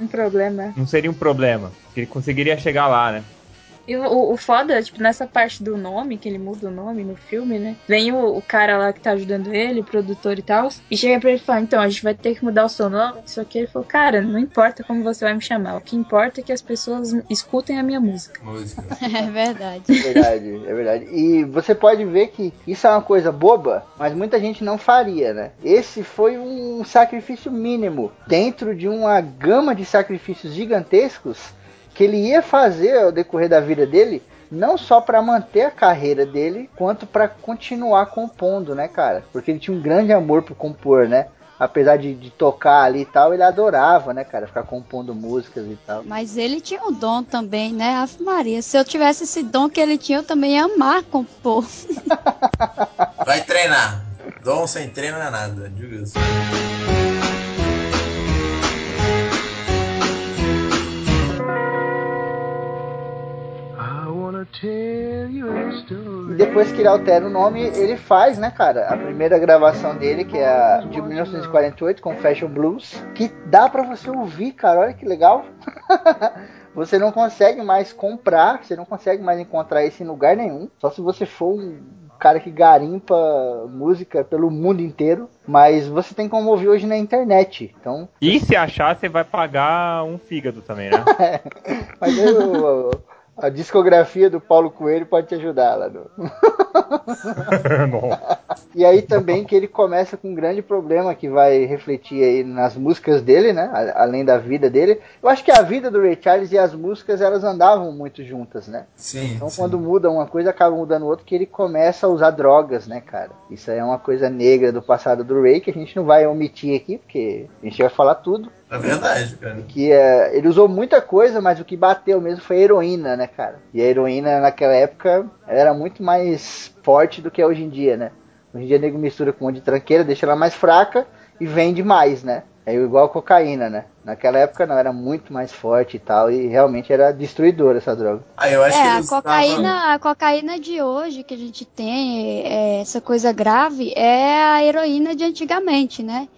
Um problema. Não seria um problema. Ele conseguiria chegar lá, né? E o, o, foda, tipo, nessa parte do nome, que ele muda o nome no filme, né? Vem o, o cara lá que tá ajudando ele, o produtor e tal, e chega pra ele e fala, então, a gente vai ter que mudar o seu nome. Só que ele falou, cara, não importa como você vai me chamar. O que importa é que as pessoas escutem a minha música. Música. (laughs) É verdade. É verdade, é verdade. E você pode ver que isso é uma coisa boba, mas muita gente não faria, né? Esse foi um sacrifício mínimo dentro de uma gama de sacrifícios gigantescos que ele ia fazer ao decorrer da vida dele, não só para manter a carreira dele, quanto para continuar compondo, né, cara? Porque ele tinha um grande amor por compor, né? Apesar de, de tocar ali e tal, ele adorava, né, cara, ficar compondo músicas e tal. Mas ele tinha um dom também, né? Ave Maria. Se eu tivesse esse dom que ele tinha, eu também ia amar compor. (laughs) Vai treinar. Dom sem treino não é nada. Diga isso. E depois que ele altera o nome, ele faz, né, cara? A primeira gravação dele, que é a de 1948, com Fashion Blues, que dá pra você ouvir, cara. Olha que legal. (laughs) você não consegue mais comprar, você não consegue mais encontrar isso em lugar nenhum. Só se você for um cara que garimpa música pelo mundo inteiro. Mas você tem como ouvir hoje na internet. Então, E se achar, você vai pagar um fígado também, né? (laughs) mas o- a discografia do Paulo Coelho pode te ajudar (laughs) Não. E aí também que ele começa com um grande problema que vai refletir aí nas músicas dele, né? Além da vida dele. Eu acho que a vida do Ray Charles e as músicas elas andavam muito juntas, né? Sim. Então sim. quando muda uma coisa, acaba mudando outra, que ele começa a usar drogas, né, cara? Isso aí é uma coisa negra do passado do Ray que a gente não vai omitir aqui, porque a gente vai falar tudo. É verdade, cara. Que é, ele usou muita coisa, mas o que bateu mesmo foi a heroína, né, cara? E a heroína naquela época ela era muito mais forte do que é hoje em dia, né? Hoje em dia o nego mistura com um monte de tranqueira, deixa ela mais fraca e vende mais, né? É igual a cocaína, né? Naquela época não, era muito mais forte e tal, e realmente era destruidora essa droga. Ah, eu acho que É, ele a cocaína, a cocaína de hoje que a gente tem, é, essa coisa grave, é a heroína de antigamente, né?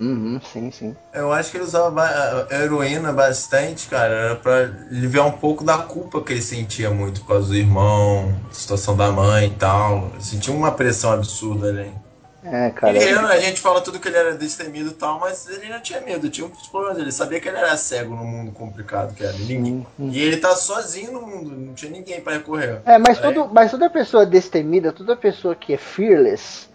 Uhum, sim, sim. Eu acho que ele usava heroína bastante, cara, era pra aliviar um pouco da culpa que ele sentia muito por causa do irmão, situação da mãe e tal. Sentia uma pressão absurda ali. É, cara. Ele, a gente fala tudo que ele era destemido e tal, mas ele não tinha medo, tinha uns problemas. Ele sabia que ele era cego no mundo complicado que era. Ninguém- sim. E ele tá sozinho no mundo, não tinha ninguém pra recorrer. É, mas, Aí- todo, mas toda pessoa destemida, toda pessoa que é fearless,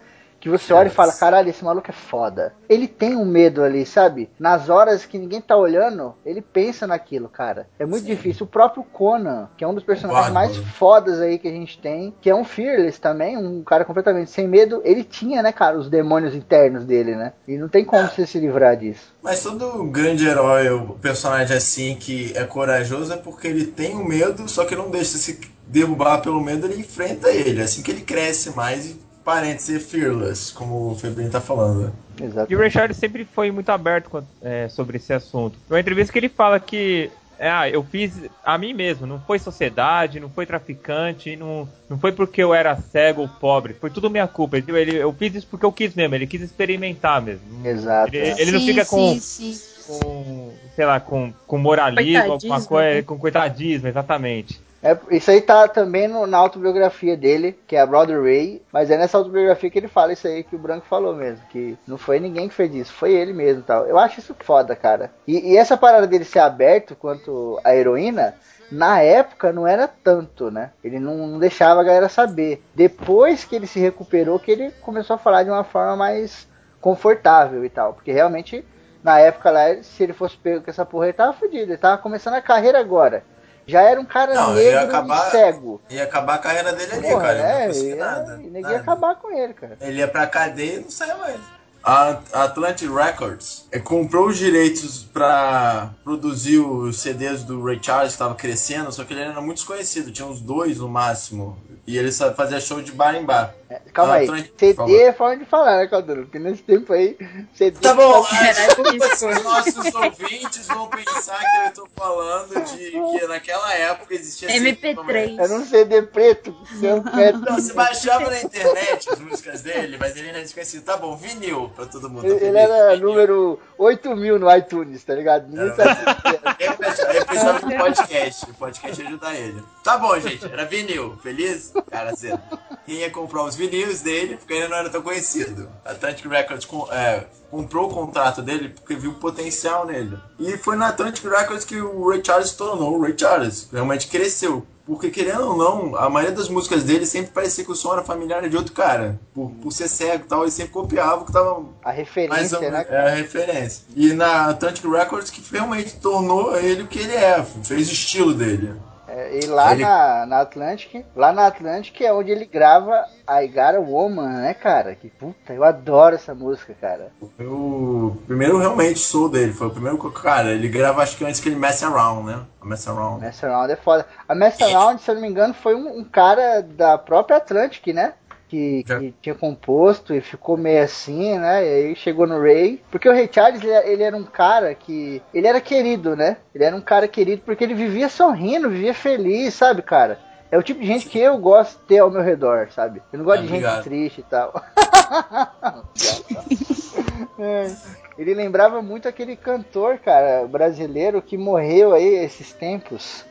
que você olha e fala, caralho, esse maluco é foda. Ele tem um medo ali, sabe? Nas horas que ninguém tá olhando, ele pensa naquilo, cara. É muito difícil. O próprio Conan, que é um dos personagens Bárbaro. mais fodas aí que a gente tem, que é um Fearless também, um cara completamente sem medo, ele tinha, né, cara, os demônios internos dele, né? E não tem como você se livrar disso. Mas todo grande herói, o personagem assim que é corajoso é porque ele tem o medo, só que não deixa se derrubar pelo medo, ele enfrenta ele. É assim que ele cresce mais e parente ser fearless, como o Febrinho tá falando. Exato. E o Ray Charles sempre foi muito aberto é, sobre esse assunto. Uma entrevista que ele fala que é, ah, eu fiz a mim mesmo, não foi sociedade, não foi traficante, não, não foi porque eu era cego ou pobre, foi tudo minha culpa. Ele, ele- eu fiz isso porque eu quis mesmo, ele quis experimentar mesmo. Exato. Ele, ele não Sim, fica com, sim, sim. com, sei lá, com, com moralismo, Coitadismo, coisa, né? com coitadismo, exatamente. É, isso aí tá também no- na autobiografia dele, que é a Brother Ray, mas é nessa autobiografia que ele fala isso aí que o Branco falou mesmo, que não foi ninguém que fez isso, foi ele mesmo tal. Eu acho isso foda, cara. E, e essa parada dele ser aberto quanto a heroína, na época não era tanto, né? Ele não, não deixava a galera saber. Depois que ele se recuperou, que ele começou a falar de uma forma mais confortável e tal, porque realmente na época lá, se ele fosse pego com essa porra, ele tava fudido, ele tava começando a carreira agora. Já era um cara Não, negro ia acabar- e cego. Ia acabar a carreira dele ali, Porra, cara. Ele é, não ia, nada. ia nada. acabar com ele, cara. Ele ia pra cadeia e não saia mais. A Atlantic Records eh, comprou os direitos pra produzir os CDs do Ray Charles, que estava crescendo, só que ele era muito desconhecido, tinha uns dois no máximo. E ele fazia show de bar em bar. É, calma Ah, aí, Atlantic- CD Fala. é forma de falar, né, Calduro? Porque nesse tempo aí, CD. Tá bom, os nossos ouvintes vão pensar que eu tô falando de que naquela época existia MP3. Era um CD preto. Não, é, Não, você baixava na internet as músicas dele, mas ele era desconhecido. Tá bom, vinil pra todo mundo. ele, ele era Vinil. número 8 mil no iTunes, tá ligado? Ninguém. Ele precisava de podcast. O podcast ia ajudar ele. Tá bom, gente. Era vinil. Feliz? Cara, zero. Quem ia comprar os vinis dele, porque ele não era tão conhecido. A Atlantic Records com- é, comprou o contrato dele porque viu potencial nele. E foi na Atlantic Records que o Ray Charles se tornou o Ray Charles. Realmente cresceu. Porque, querendo ou não, a maioria das músicas dele sempre parecia que o som era familiar de outro cara. Por, por ser cego e tal, ele sempre copiava o que tava A mais referência, ou né? é a referência. E na Atlantic Records que realmente tornou ele o que ele é, fez o estilo dele. É, e lá Ele- na, na Atlantic, lá na Atlantic é onde ele grava I Got a Woman, né, cara? Que puta, eu adoro essa música, cara. O primeiro realmente show dele, foi o primeiro que- cara, ele grava acho que antes que ele Mess Around, né? A Mess Around. Mess Around é foda. A Mess Around, se eu não me engano, foi um, um cara da própria Atlantic, né? Que, que tinha composto e ficou meio assim, né? E aí chegou no Ray. Porque o Ray Charles, ele, ele era um cara que. Ele era querido, né? Ele era um cara querido porque ele vivia sorrindo, vivia feliz, sabe, cara? É o tipo de gente que eu gosto de ter ao meu redor, sabe? Eu não gosto Ah, de gente obrigado. triste e tal. (laughs) É. Ele lembrava muito aquele cantor, cara, brasileiro que morreu aí esses tempos.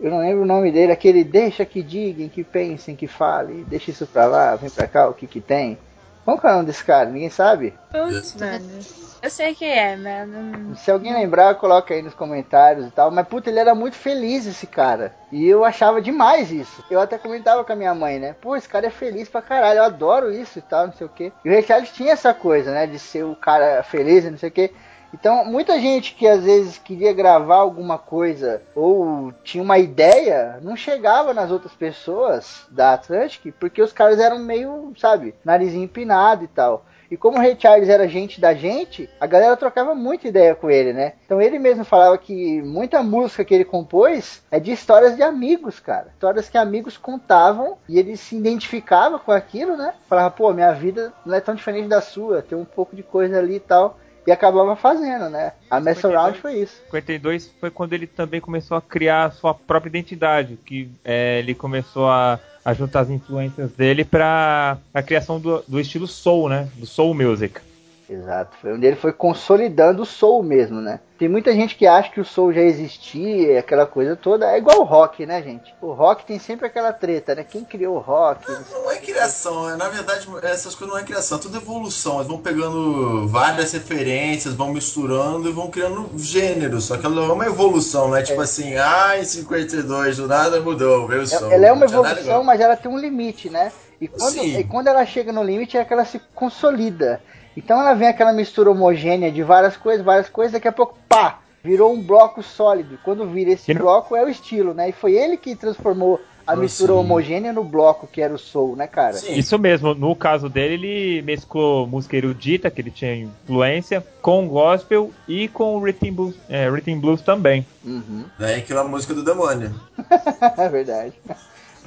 Eu não lembro o nome dele, aquele deixa que digam, que pensem, que falem, deixa isso pra lá, vem pra cá, o que que tem. Qual que é o nome desse cara? Ninguém sabe? Putz, mano. Eu sei quem é, mas não. Se alguém lembrar, coloca aí nos comentários e tal. Mas puta, ele era muito feliz esse cara. E eu achava demais isso. Eu até comentava com a minha mãe, né? Pô, esse cara é feliz pra caralho, eu adoro isso e tal, não sei o quê. E o Ray Charles tinha essa coisa, né? De ser o cara feliz e não sei o quê. Então, muita gente que às vezes queria gravar alguma coisa ou tinha uma ideia, não chegava nas outras pessoas da Atlantic, porque os caras eram meio, sabe, narizinho empinado e tal. E como o Ray Charles era gente da gente, a galera trocava muita ideia com ele, né? Então ele mesmo falava que muita música que ele compôs é de histórias de amigos, cara. Histórias que amigos contavam e ele se identificava com aquilo, né? Falava, pô, minha vida não é tão diferente da sua, tem um pouco de coisa ali e tal. E acabava fazendo, né? A Mess Around foi isso. 52 foi quando ele também começou a criar a sua própria identidade, que é, ele começou a, a juntar as influências dele para a criação do, do estilo soul, né? Do soul music. Exato, foi onde ele foi consolidando o soul mesmo, né? Tem muita gente que acha que o soul já existia, aquela coisa toda. É igual o rock, né, gente? O rock tem sempre aquela treta, né? Quem criou o rock? não Não é criação, é, na verdade essas coisas não é criação, é tudo evolução. Eles vão pegando várias referências, vão misturando e vão criando gêneros. Só que ela é uma evolução, não é tipo assim, ah, em 52 do nada mudou, veio o som. Ela é uma evolução, mas ela tem um limite, né? E quando, e quando ela chega no limite é que ela se consolida. Então ela vem aquela mistura homogênea de várias coisas, várias coisas, daqui a pouco, pá, virou um bloco sólido. E Quando vira esse bloco é o estilo, né? E foi ele que transformou a mistura sim. homogênea no bloco que era o soul, né, cara? Sim. Isso mesmo, no caso dele, ele mesclou música erudita, que ele tinha influência, com gospel e com rhythm blues, é, rhythm blues também. Uhum. Daí aquilo é a música do demônio. (laughs) é verdade.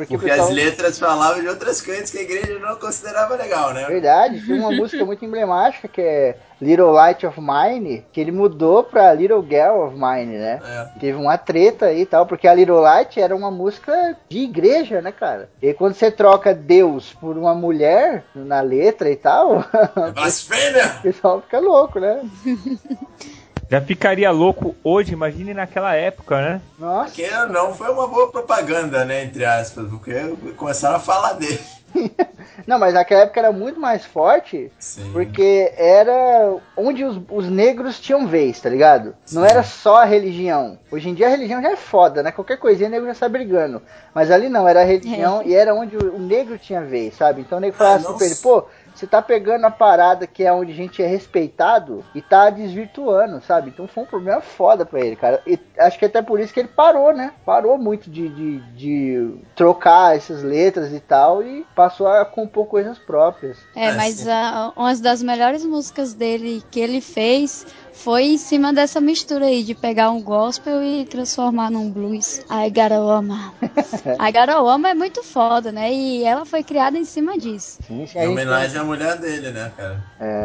Porque, Porque pessoal- as letras falavam de outras coisas que a igreja não considerava legal, né? Verdade, tem uma música muito emblemática que é Little Light of Mine, que ele mudou pra Little Girl of Mine, né? É. Teve uma treta aí e tal, porque a Little Light era uma música de igreja, né, cara? E quando você troca Deus por uma mulher na letra e tal, (laughs) É blasfêmia! o pessoal fica louco, né? (laughs) Já ficaria louco hoje, imagine naquela época, né? Nossa, Que não foi uma boa propaganda, né? Entre aspas, porque começaram a falar dele. (laughs) não, mas naquela época era muito mais forte, Sim. porque era onde os, os negros tinham vez, tá ligado? Não era só a religião. Hoje em dia a religião já é foda, né? Qualquer coisinha o negro já sai brigando. Mas ali não, era a religião e era onde o, o negro tinha vez, sabe? Então o negro falava Ah, assim ele, pô, você tá pegando a parada que é onde a gente é respeitado e tá desvirtuando, sabe? Então foi um problema foda pra ele, cara. E acho que até por isso que ele parou, né? Parou muito de, de, de trocar essas letras e tal e passou a compor coisas próprias. É, É, mas a- uma das melhores músicas dele que ele fez foi em cima dessa mistura aí, de pegar um gospel e transformar num blues. I Gotta Woman. (laughs) I Gotta Woman é muito foda, né? E ela foi criada em cima disso. Sim, sim, Em a gente homenagem à mulher dele, né, cara?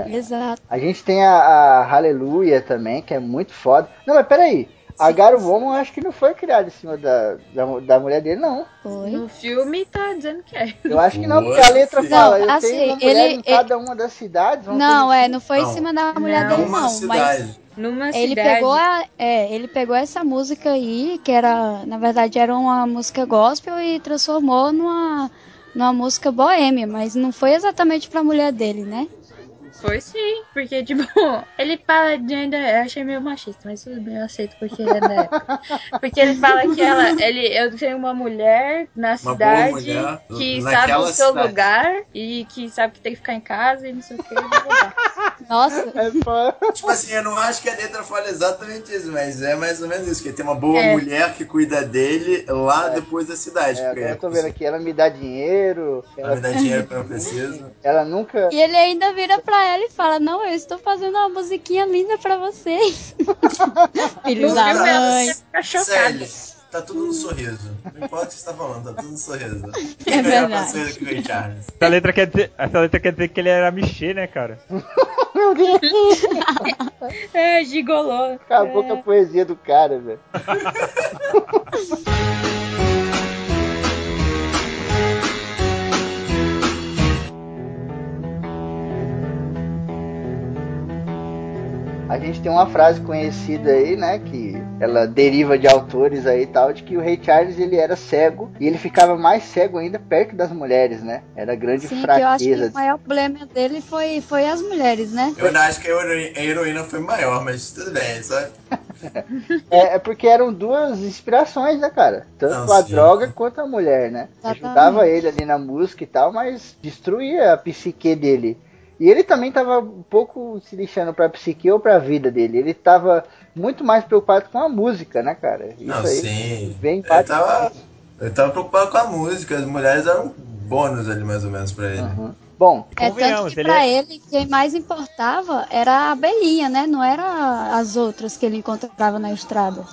Exato. A gente tem a, a Hallelujah também, que é muito foda. Não, mas peraí. A Garo Woman eu acho que não foi criada em cima da, da, da mulher dele, não. Foi. No filme tá dizendo que é. Eu acho que não, porque a letra sim. fala, Não, eu assim, tenho uma mulher ele- em cada uma das cidades. Não, é, assim. não foi Não. em cima da mulher Não. dele, não. Mas cidade. Numa ele cidade. pegou, a, é, ele pegou essa música aí, que era, na verdade, era uma música gospel e transformou numa, numa música boêmia, mas não foi exatamente pra mulher dele, né? Foi sim, porque, tipo, (laughs) ele fala de ainda. Eu achei meio machista, mas tudo bem, eu aceito, porque ele é da (laughs) época. Porque ele fala que ela. Ele, eu tenho uma mulher na Uma cidade mulher que sabe o seu cidade. lugar e que sabe que tem que ficar em casa e não sei o que. (laughs) Nossa, É. Tipo assim, eu não acho que a letra fala exatamente isso, mas é mais ou menos isso, que tem uma boa É. mulher que cuida dele lá depois da cidade. É, agora eu tô vendo aqui, ela me dá dinheiro, Ela ela, me dá dinheiro quando eu preciso. ela nunca. E ele ainda vira pra ela e fala: Não, eu estou fazendo uma musiquinha linda pra vocês. (laughs) Filho da mãe. fica chocada. Sério, tá tudo no sorriso. Não importa o que você tá falando, tá tudo no sorriso. Quem É é verdade. que o Charles? Essa letra quer dizer, essa letra quer dizer que ele era Michê, né, cara? Meu Deus, (laughs) É, gigolô. acabou com a poesia do cara, velho. (laughs) A gente tem uma frase conhecida aí, né, que ela deriva de autores aí e tal, de que o Rei Charles ele era cego e ele ficava mais cego ainda perto das mulheres, né? Era a grande Sim, que eu acho que fraqueza. o maior problema dele foi, foi as mulheres, né? Eu ainda acho que a heroína foi maior, mas tudo bem, só. (laughs) É, é porque eram duas inspirações, né, cara? Tanto Não, a sim. droga quanto a mulher, né? Exatamente. Ajudava ele ali na música e tal, mas destruía a psique dele. E ele também tava um pouco se lixando pra psique ou pra vida dele. Ele tava muito mais preocupado com a música, né, cara? Isso Não, aí sim. parte. tava, eu tava preocupado com a música, as mulheres eram bônus ali mais ou menos pra ele. Uhum. Bom, É tanto que ele pra é- ele, quem mais importava era a abelhinha, né? Não era as outras que ele encontrava na estrada.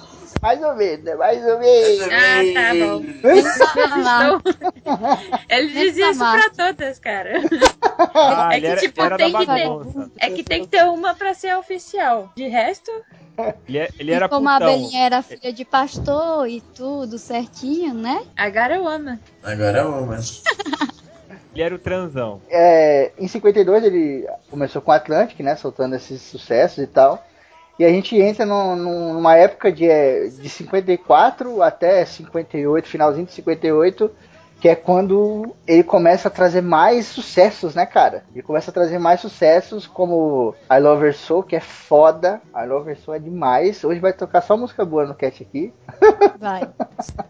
mais ou menos, né? mais ou menos. Ah, tá bom. (laughs) (laughs) Ele dizia isso pra todas, cara. Ah, É que, era, tipo, era tem que ter-. É que tem que ter uma pra ser oficial. De resto, Ele, é- ele era e como a putão. abelhinha era filha de pastor e tudo certinho, né? a garoama. Agora é uma. Ele era o transão. É, em 52 ele começou com o Atlantic, né? Soltando esses sucessos e tal. E a gente entra num- num- numa época de, é, de 54 até 58, finalzinho de 58, que é quando ele começa a trazer mais sucessos, né, cara? Ele começa a trazer mais sucessos, como I Love Her Soul, que é foda. I Love Her Soul é demais. Hoje vai tocar só música boa no cat aqui. Vai.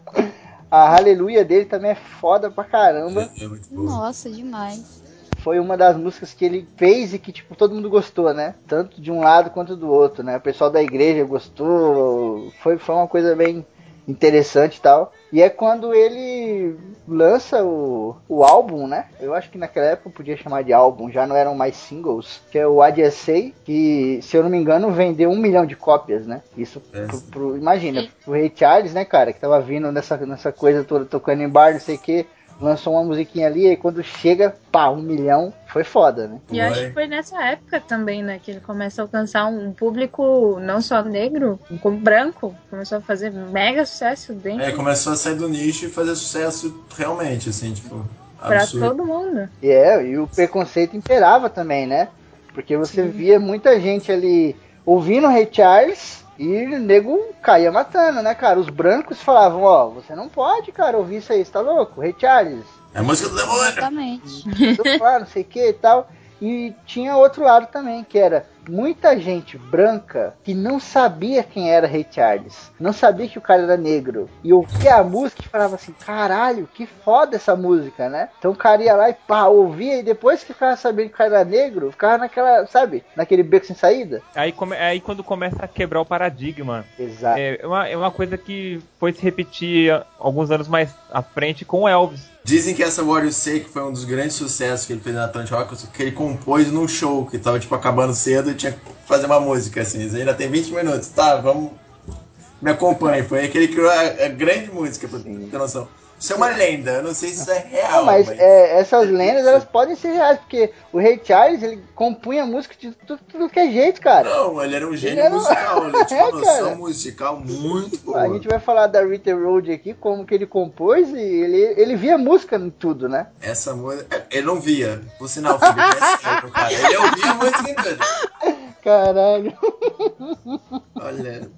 (laughs) A Aleluia dele também é foda pra caramba. É bom. Nossa, demais. Foi uma das músicas que ele fez e que, tipo, todo mundo gostou, né? Tanto de um lado quanto do outro, né? O pessoal da igreja gostou. Foi, foi uma coisa bem interessante e tal. E é quando ele lança o, o álbum, né? Eu acho que naquela época podia chamar de álbum, já não eram mais singles, que é o Adiacei, que, se eu não me engano, vendeu um milhão de cópias, né? Isso, É. pro, pro- imagina, o Ray Charles, né, cara, que tava vindo nessa, nessa coisa toda, tocando em bar, não sei o que, lançou uma musiquinha ali, e quando chega, pá, um milhão, foi foda, né? E acho Foi. que foi nessa época também, né, que ele começa a alcançar um público não só negro, como branco. Começou a fazer mega sucesso dentro É, começou a sair do nicho e fazer sucesso realmente, assim, tipo, pra absurdo. todo mundo. E é, e o preconceito imperava também, né? Porque você via muita gente ali ouvindo o Ray Charles e o nego caía matando, né, cara? Os brancos falavam, ó, você não pode, cara, ouvir isso aí, você tá louco? Ray Charles, É a música do demônio! Exatamente. lá, não sei o que e tal. E tinha outro lado também, que era muita gente branca que não sabia quem era Ray Charles, não sabia que o cara era negro, e ouvia a música e falava assim, caralho, que foda essa música, né? Então o cara ia lá e pá, ouvia, e depois que ficava sabendo que o cara era negro, ficava naquela, sabe, naquele beco sem saída. Aí, come- aí quando começa a quebrar o paradigma. Exato. É uma, é uma coisa que foi se repetir alguns anos mais à frente com o Elvis. Dizem que essa Say que foi um dos grandes sucessos que ele fez na Atlantic Rock, que ele compôs num show que tava tipo acabando cedo e tinha que fazer uma música assim. Isso ainda tem 20 minutos, tá? Vamos. Me acompanhe. Foi aí que ele criou a, a grande música, pra ter noção. Isso é uma lenda, eu não sei se isso é real. Não, mas é, essas lendas elas podem ser reais, porque o Ray Charles ele compunha música de tudo, tudo que é jeito, cara. Não, ele era um gênio Ele era musical, ele tinha (laughs) É, uma noção cara. musical muito A boa. gente vai falar da Rita Road aqui, como que ele compôs, e ele, ele via música em tudo, né? Essa música. Ele não via. Por sinal, filho, é sério, cara. Ele ouvia a música em tudo. (laughs) Caralho. Olha.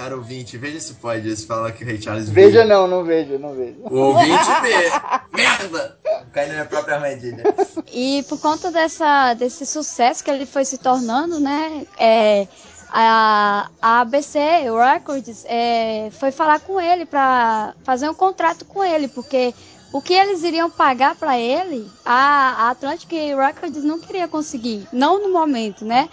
Cara ouvinte, veja se pode se falar que o Ray Charles Veja não, não vejo, não vejo. O ouvinte vê. Merda! Cai na minha própria armadilha. E por conta dessa, desse sucesso que ele foi se tornando, né? É, a, a ABC Records é, foi falar com ele para fazer um contrato com ele, porque o que eles iriam pagar para ele, a, a Atlantic Records não queria conseguir, não no momento, né?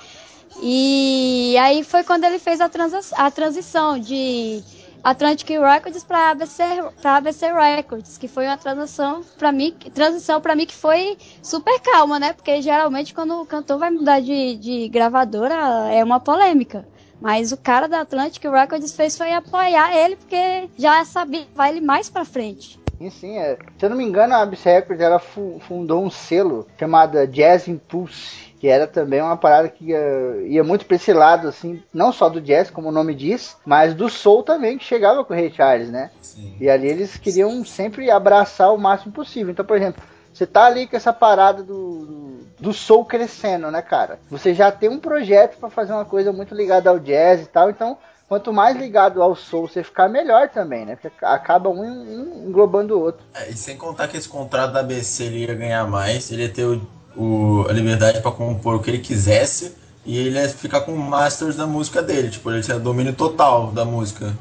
E aí foi quando ele fez a, a transição de Atlantic Records para ABC, ABC Records, que foi uma transição para mim, transição para mim que foi super calma, né? Porque geralmente quando o cantor vai mudar de, de gravadora é uma polêmica. Mas o cara da Atlantic Records fez foi apoiar ele porque já sabia que vai ele mais pra frente. Sim, é. Se eu não me engano, a ABC Records ela fu- fundou um selo chamado Jazz Impulse, que era também uma parada que ia, ia muito pra esse lado, assim, não só do jazz, como o nome diz, mas do soul também, que chegava com o Ray Charles, né? Sim. E ali eles queriam sempre abraçar o máximo possível. Então, por exemplo, você tá ali com essa parada do, do, soul crescendo, né, cara? Você já tem um projeto pra fazer uma coisa muito ligada ao jazz e tal, então quanto mais ligado ao soul você ficar, melhor também, né? Porque acaba um, um englobando o outro. É, e sem contar que esse contrato da ABC ele ia ganhar mais, ele ia ter o, o- a liberdade pra compor o que ele quisesse e ele ia ficar com o masters da música dele, tipo, ele tinha domínio total da música.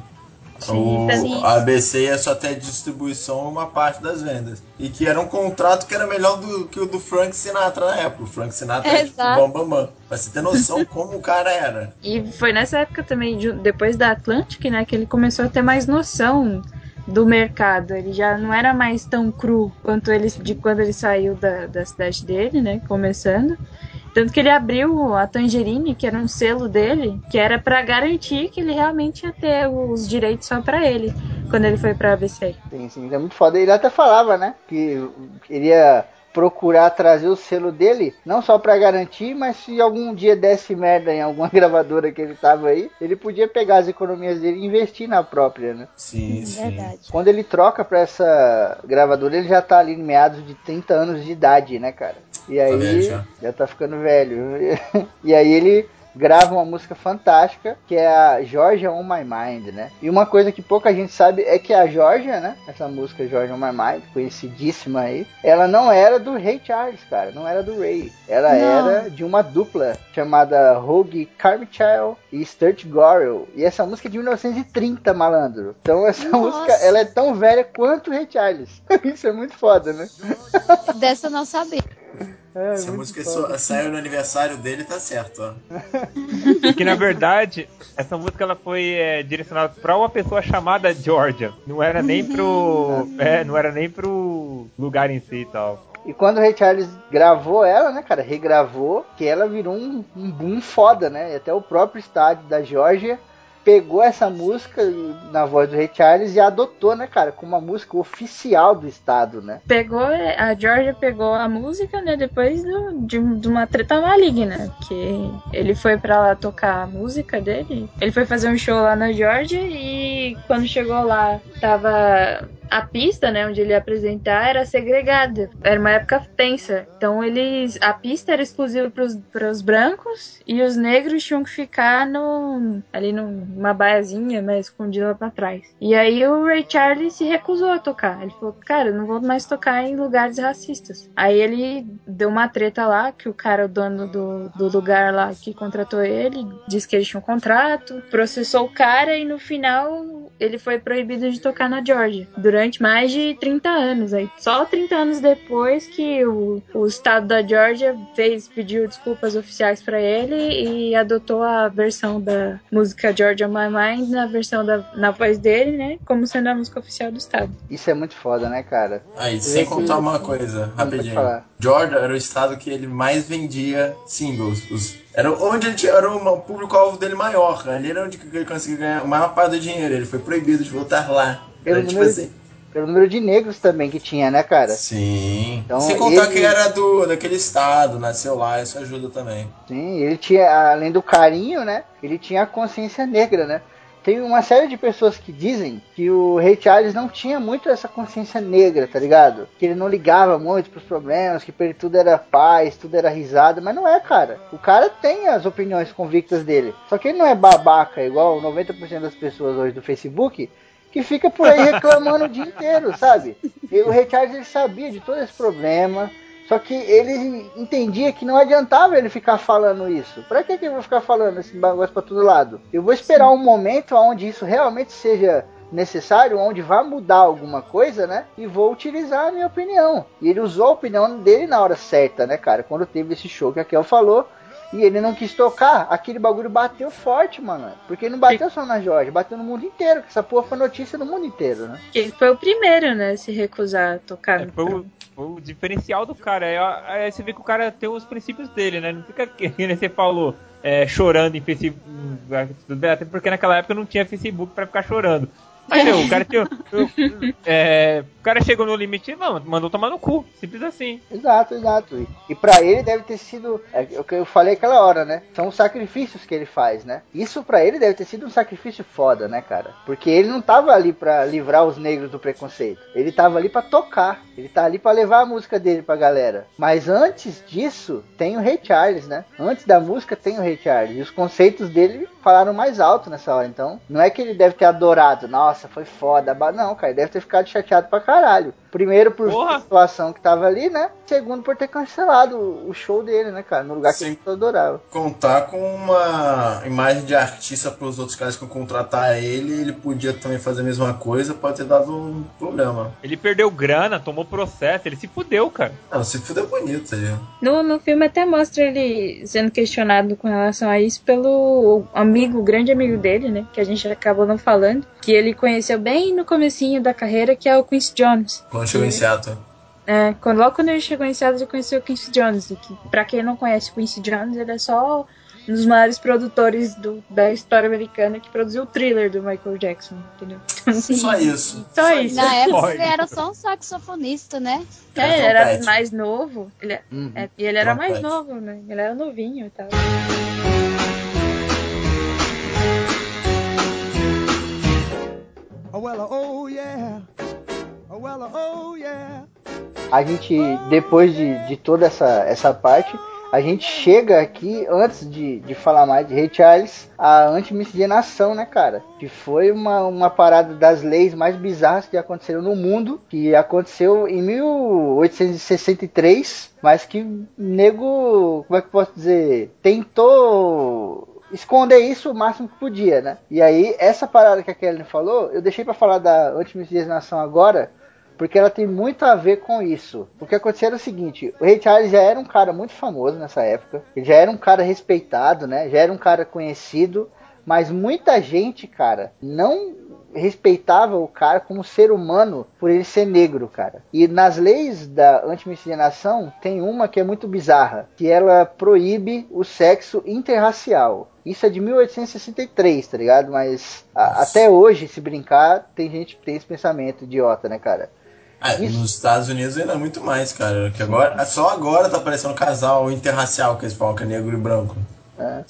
o, sim. a ABC ia só ter distribuição uma parte das vendas. E que era um contrato que era melhor do que o do Frank Sinatra na época. O Frank Sinatra era tipo bam bam bam. Pra você ter noção (laughs) como o cara era. E foi nessa época também, de- depois da Atlantic, né, que ele começou a ter mais noção do mercado. Ele já não era mais tão cru quanto ele de quando ele saiu da, da cidade dele, né, começando. Tanto que ele abriu a Tangerine, que era um selo dele, que era pra garantir que ele realmente ia ter os direitos só pra ele, quando ele foi pra ABC. Sim, sim, é muito foda. Ele até falava, né? Que queria procurar trazer o selo dele, não só pra garantir, mas se algum dia desse merda em alguma (laughs) gravadora que ele tava aí, ele podia pegar as economias dele e investir na própria, né? Sim, sim. Verdade. Quando ele troca pra essa gravadora, ele já tá ali em meados de 30 anos de idade, né, cara? E aí velho já. já tá ficando velho. (laughs) E aí ele grava uma música fantástica, que é a Georgia on My Mind, né? E uma coisa que pouca gente sabe é que a Georgia, né? Essa música Georgia on My Mind, conhecidíssima aí, ela não era do Ray Charles, cara, não era do Ray. Ela Não. era de uma dupla chamada Rogue Carmichael e Sturt Gorel. E essa música é de 1930, malandro. Então essa Nossa. música, ela é tão velha quanto o Ray Charles. (laughs) Isso é muito foda, né? Dessa eu não sabia. (laughs) É, Se a música so- saiu no aniversário dele, tá certo, ó. Que na verdade, essa música ela foi é, direcionada pra uma pessoa chamada Georgia. Não era nem pro. (laughs) É, não era nem pro lugar em si e tal. E quando o Ray Charles gravou ela, né, cara, regravou, que ela virou um, um boom foda, né? E até o próprio estádio da Georgia pegou essa música na voz do Ray Charles e adotou, né, cara, como uma música oficial do estado, né? Pegou, a Georgia pegou a música, né, depois do- de, de uma treta maligna, que ele foi pra lá tocar a música dele. Ele foi fazer um show lá na Georgia e quando chegou lá, tava a pista, né, onde ele ia apresentar era segregada. Era uma época tensa. Então eles, a pista era exclusiva para os brancos e os negros tinham que ficar no ali numa baiazinha, mais escondida lá pra trás. E aí o Ray Charles se recusou a tocar. Ele falou: "Cara, eu não vou mais tocar em lugares racistas". Aí ele deu uma treta lá que o cara, o dono do, do lugar lá que contratou ele, disse que eles tinham um contrato, processou o cara e no final ele foi proibido de tocar na Georgia durante mais de 30 anos. Aí só 30 anos depois que o, o estado da Georgia fez pediu desculpas oficiais pra ele e adotou a versão da música Georgia My Mind na versão da na voz dele, né, como sendo a música oficial do estado. Isso é muito foda, né, cara? Aí, Esse- sem contar uma coisa, rapidinho. Georgia era o estado que ele mais vendia singles. Os- era onde ele tinha, era o público-alvo dele maior. Ali era onde ele conseguia ganhar a maior parte do dinheiro. Ele foi proibido de voltar lá. Pelo Era tipo número, assim. pelo número de negros também que tinha, né, cara? Sim. Então, Sem contar ele- que era do, daquele estado, nasceu lá, isso ajuda também. Sim, ele tinha, além do carinho, né? Ele tinha a consciência negra, né? Tem uma série de pessoas que dizem que o Ray Charles não tinha muito essa consciência negra, tá ligado? Que ele não ligava muito pros problemas, que pra ele tudo era paz, tudo era risada, mas não é, cara. O cara tem as opiniões convictas dele. Só que ele não é babaca, igual 90% das pessoas hoje do Facebook, que fica por aí reclamando o dia inteiro, sabe? E o Ray Charles ele sabia de todo esse problema, só que ele entendia que não adiantava ele ficar falando isso. Pra que, que eu vou ficar falando esse negócio pra todo lado? Eu vou esperar um momento onde isso realmente seja necessário, onde vai mudar alguma coisa, né? E vou utilizar a minha opinião. E ele usou a opinião dele na hora certa, né, cara? Quando teve esse show que a Kel falou. E ele não quis tocar, aquele bagulho bateu forte, mano. Porque não bateu só na Jorge, bateu no mundo inteiro. Que essa porra foi notícia no mundo inteiro, né? Que ele foi o primeiro, né, a se recusar a tocar. É, foi, o, foi o diferencial do cara. Aí, ó, aí você vê que o cara tem os princípios dele, né? Não fica, que (laughs) nem você falou, é, chorando em Facebook. Até porque naquela época não tinha Facebook pra ficar chorando. Mas meu, o cara (laughs) tinha. é, o cara chegou no limite, não, mandou tomar no cu. Simples assim. Exato, exato. E, e para ele deve ter sido é, o que eu falei aquela hora, né? São os sacrifícios que ele faz, né? Isso pra ele deve ter sido um sacrifício foda, né, cara? Porque ele não tava ali pra livrar os negros do preconceito. Ele tava ali pra tocar. Ele tá ali pra levar a música dele pra galera. Mas antes disso, tem o Ray Charles, né? Antes da música tem o Ray Charles. E os conceitos dele falaram mais alto nessa hora. Então, não é que ele deve ter adorado, nossa, foi foda. Não, cara, ele deve ter ficado chateado pra caralho. Primeiro por Porra. situação que tava ali, né? Segundo por ter cancelado o show dele, né, cara? No lugar que Sim. ele adorava. Contar com uma imagem de artista para os outros caras que iam contratar ele, ele podia também fazer a mesma coisa, pode ter dado um problema. Ele perdeu grana, tomou processo, ele se fudeu, cara. Não, se fuder bonito ali. No, no filme até mostra ele sendo questionado com relação a isso pelo amigo, grande amigo dele, né? Que a gente acabou não falando. Que ele conheceu bem no comecinho da carreira, que é o Quincy Jones. Quando chegou em Seattle. É, quando, logo quando ele chegou em Seattle, ele conheceu o Quincy Jones. Que, pra quem não conhece o Quincy Jones, ele é só um dos maiores produtores do- da história americana que produziu o thriller do Michael Jackson, entendeu? Só isso. Só isso. Na época ele era só um saxofonista, né? É, ele era mais novo. Ele, é- Uhum. é, e ele era mais Trompete. novo, né? Ele era novinho e tal. A gente, depois de, de toda essa, essa parte, a gente chega aqui, antes de, de falar mais de Ray Charles, a antimiscigenação, né, cara? Que foi uma, uma parada das leis mais bizarras que aconteceram no mundo, que aconteceu em 1863, mas que nego, como é que eu posso dizer, tentou esconder isso o máximo que podia, né? E aí, essa parada que a Kelly falou, eu deixei para falar da antimiscigenação agora, porque ela tem muito a ver com isso. O que aconteceu era o seguinte: o Ray Charles já era um cara muito famoso nessa época, ele já era um cara respeitado, né? Já era um cara conhecido, mas muita gente, cara, não respeitava o cara como ser humano por ele ser negro, cara. E nas leis da antimiscigenação tem uma que é muito bizarra, que ela proíbe o sexo interracial. Isso é de 1863, tá ligado? Mas a, até hoje, se brincar, tem gente que tem esse pensamento idiota, né, cara? Ah, nos Estados Unidos ainda é muito mais, cara. Que agora, só agora tá aparecendo um casal interracial que eles falam que é negro e branco. É.